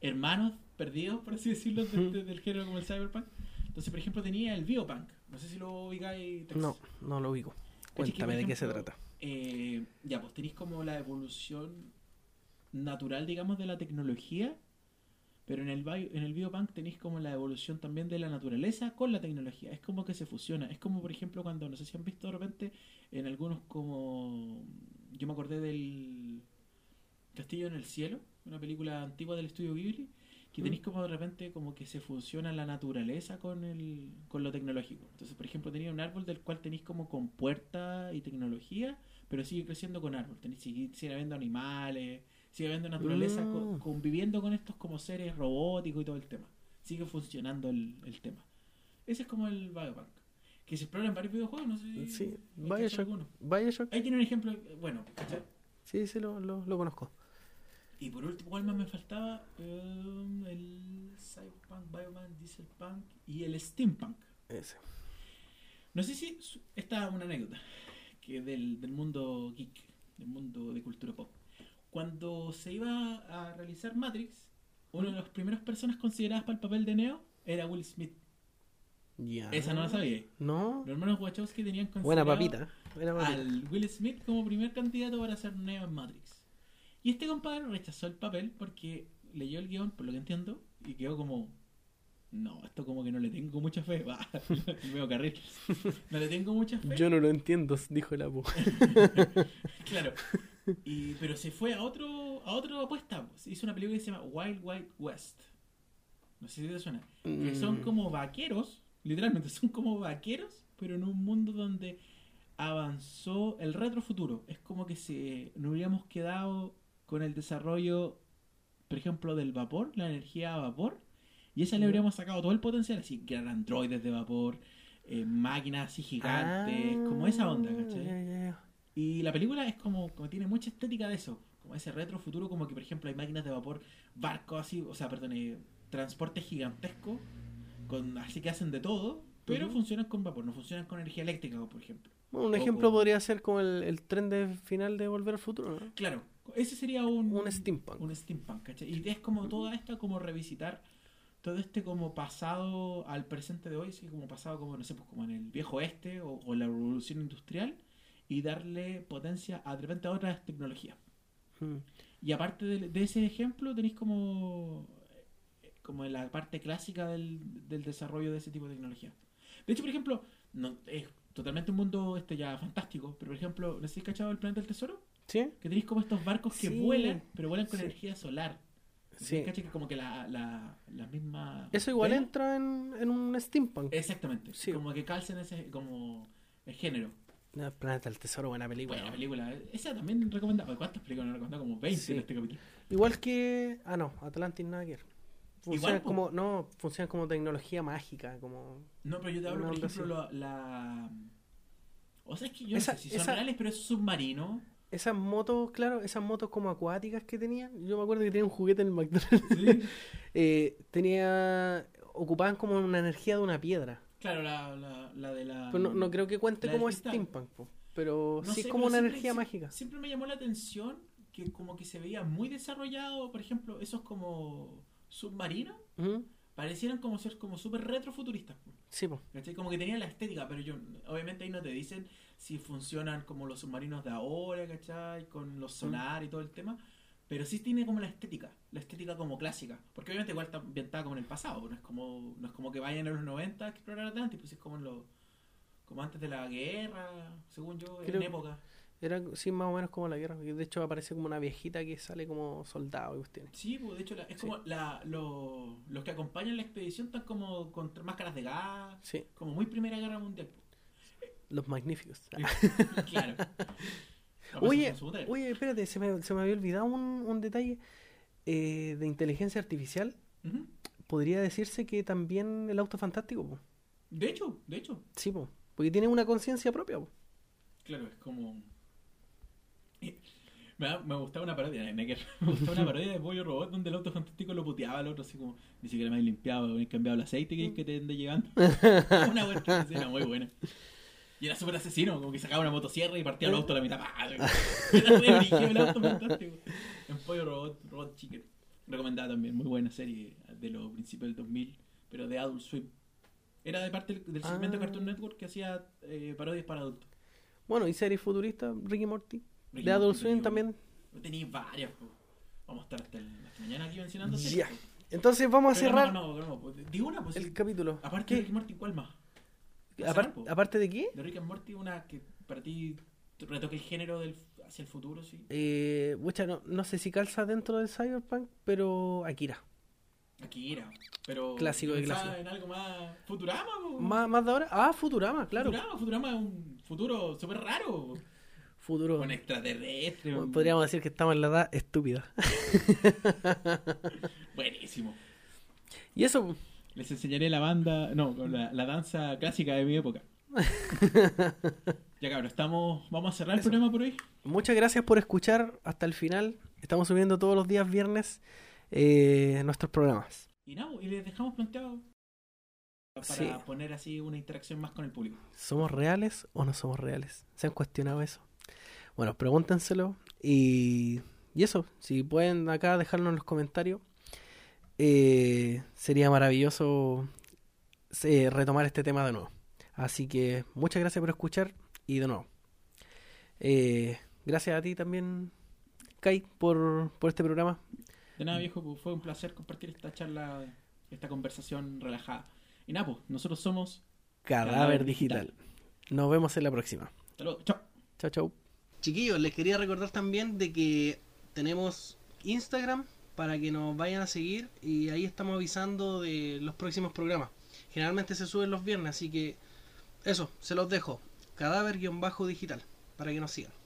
hermanos perdidos, por así decirlo, de- de- del género como el cyberpunk. Entonces, por ejemplo, tenía el biopunk. No sé si lo ubicáis. No, no lo ubico. Cuéntame de qué se trata. Eh, ya, pues tenéis como la evolución natural, digamos, de la tecnología, pero en el, bio, en el biopunk tenéis como la evolución también de la naturaleza con la tecnología. Es como que se fusiona. Es como, por ejemplo, cuando, no sé si han visto de repente, en algunos como... Yo me acordé del Castillo en el Cielo, una película antigua del estudio Ghibli, que tenéis como de repente como que se fusiona la naturaleza con el con lo tecnológico. Entonces, por ejemplo, tenía un árbol del cual tenéis como con puerta y tecnología, pero sigue creciendo con árbol. Tenéis sigue, sigue habiendo animales, sigue habiendo naturaleza Mm. co- conviviendo con estos como seres robóticos y todo el tema. Sigue funcionando el, el tema. Ese es como el Biopunk. Que se explora en varios videojuegos, no sé si... Sí, ¿hay cachado Bioshock. Bioshock. Ahí tiene un ejemplo, bueno, ¿cachai? Sí, sí, lo, lo, lo conozco. Y por último, ¿cuál más me faltaba? Um, el Cyberpunk, Bioman, Dieselpunk y el Steampunk. Ese. No sé si esta es una anécdota que del, del mundo geek, del mundo de cultura pop. Cuando se iba a realizar Matrix, una de las primeras personas consideradas para el papel de Neo era Will Smith. Ya. Esa no la sabía. No. Los hermanos Wachowski tenían Buena considerado papita. Buena papita. al Will Smith como primer candidato para ser Neo en Matrix. Y este compadre rechazó el papel porque leyó el guion, por lo que entiendo, y quedó como, no, esto como que no le tengo mucha fe. Va, veo carril. No le tengo mucha fe. Yo no lo entiendo, dijo el Apu. Claro. Y, pero se fue a otro a otra apuesta. pues. Hizo una película que se llama Wild Wild West. No sé si te suena. Que son Mm. como vaqueros, literalmente son como vaqueros, pero en un mundo donde avanzó el retrofuturo. Es como que se nos hubiéramos quedado con el desarrollo, por ejemplo, del vapor, la energía a vapor, y esa le habríamos sacado todo el potencial, así que eran androides de vapor, eh, máquinas así gigantes, como esa onda, Ah, ¿cachai? Y la película es como, como tiene mucha estética de eso. Como ese retro futuro, como que por ejemplo hay máquinas de vapor, barcos así, o sea, perdón, eh, transporte gigantesco, con, así que hacen de todo, pero funcionan con vapor, no funcionan con energía eléctrica, por ejemplo. Bueno, un O- ejemplo podría ser como el, el tren de final de Volver al Futuro, ¿no? Claro, ese sería un, Un steampunk. un steampunk, ¿cachai? Y es como toda esta, como revisitar todo este como pasado al presente de hoy, sí, como pasado como, no sé, pues como en el viejo oeste o, o la revolución industrial y darle potencia a de repente a otras tecnologías. Mm. Y aparte de, de ese ejemplo, tenéis como, como en la parte clásica del, del desarrollo de ese tipo de tecnología. De hecho, por ejemplo, no, es totalmente un mundo este ya fantástico, pero por ejemplo, ¿no sé si cachado el planeta del tesoro? ¿Sí? Que tenéis como estos barcos que Sí. vuelan, pero vuelan con Sí. energía solar. Sí. Que como que la, la, la misma... Eso igual vela- entra en, en un steampunk. Exactamente. Sí. Como que calcen ese como el género. No, Planeta del Tesoro, buena película. Buena película. Esa también recomendaba. ¿Cuántas películas no recomendaba? Como 20 Sí. en este capítulo. Igual que. Ah, no, Atlantis. Funciona Igual, como. No, funciona como tecnología mágica. como No, pero yo te hablo, por ejemplo, la, la- O sea, es que yo Esa- no sé si son esa- reales, pero es submarino. Esas motos, claro, esas motos como acuáticas que tenían. Yo me acuerdo que tenía un juguete en el McDonald's. Sí. Eh, tenía. Ocupaban como una energía de una piedra. claro, la, la, la de la... Pero no, no creo que cuente como steampunk, po, pero No sí sé, es como una siempre- energía mágica. Siempre me llamó la atención que como que se veía muy desarrollado, por ejemplo, esos como submarinos, Ujú, parecieran como ser como súper retrofuturistas. Sí, po. ¿Cachai? Como que tenían la estética, pero yo, obviamente ahí no te dicen si funcionan como los submarinos de ahora, ¿cachai? Con los sonar y todo el tema. Pero sí tiene como la estética, la estética como clásica. Porque obviamente igual está ambientada como en el pasado, no es como, no es como que vayan a los 90 a explorar Atlantis, pues es como en lo, como antes de la guerra, según yo, en época. Era sí, más o menos como la guerra. De hecho, aparece como una viejita que sale como soldado y cuestiones. Sí, pues de hecho la- es Sí. como la, lo- los que acompañan la expedición están como con máscaras de gas, Sí, como muy Primera Guerra Mundial. los magníficos. claro. Oye, oye, espérate, se me, se me había olvidado un, un detalle eh, de inteligencia artificial. Podría decirse que también el auto fantástico, po. De hecho, de hecho, Sí, po. Porque tiene una conciencia propia, po. claro, es como. Me, gustaba una parodia, eh, Necker. Me gustaba una parodia de Pollo Robot donde el auto fantástico lo puteaba al otro, así como ni siquiera me habéis limpiado, me cambiado el aceite que, que te ande llegando. una buena escena muy buena. Y era súper asesino, como que sacaba una motosierra y partía el auto a la mitad. Era re brígido el auto fantástico. En Pollo Robot, Robot Chicken. Recomendada también, muy buena serie de los principios del 2000, pero de Adult Swim. Era de parte del, segmento Ah. Cartoon Network que hacía eh, parodias para adultos. Bueno, y serie futurista, Ricky Morty. De Adult Swim también. Tenéis varias, po. Vamos a estar hasta, el- hasta mañana aquí mencionando Ya. Entonces vamos a Pero cerrar No, no, no, pues, di una, pues. el capítulo. Aparte de ¿Qué? Rick and Morty, ¿cuál más? Apar-. ¿Aparte de qué? De Rick and Morty, una que para ti retoque el género del, hacia el futuro, sí. Eh, pucha, no, no sé si calza dentro del Cyberpunk, pero Akira. Akira. Pero. Clásico de clásico. en algo más. Futurama. ¿Más, más de ahora? Ah, Futurama, claro. Futurama, Futurama es un futuro súper raro. Futuro. Extraterrestre. Bueno, Podríamos decir que estamos en la edad estúpida. Buenísimo. Y eso, Les enseñaré la banda, no, la, la danza clásica de mi época. ya cabrón, estamos, vamos a cerrar el programa por hoy. muchas gracias por escuchar hasta el final. Estamos subiendo todos los días viernes eh, nuestros programas. Y nada, y les dejamos planteado para Sí. poner así una interacción más con el público. ¿Somos reales o no somos reales? ¿Se han cuestionado eso? Bueno, pregúntenselo. Y, y eso, si pueden acá dejarlo en los comentarios, eh, sería maravilloso eh, retomar este tema de nuevo. Así que muchas gracias por escuchar y de nuevo. eh, gracias a ti también, Kai, por, por este programa. De nada, viejo, pues, fue un placer compartir esta charla, esta conversación relajada. Y nada, pues, nosotros somos. Cadáver, Cadáver digital. Digital. Nos vemos en la próxima. Hasta luego, chao. Chao, chao. Chiquillos, les quería recordar también de que tenemos Instagram para que nos vayan a seguir y ahí estamos avisando de los próximos programas. Generalmente se suben los viernes, así que eso, se los dejo. Cadáver-digital para que nos sigan.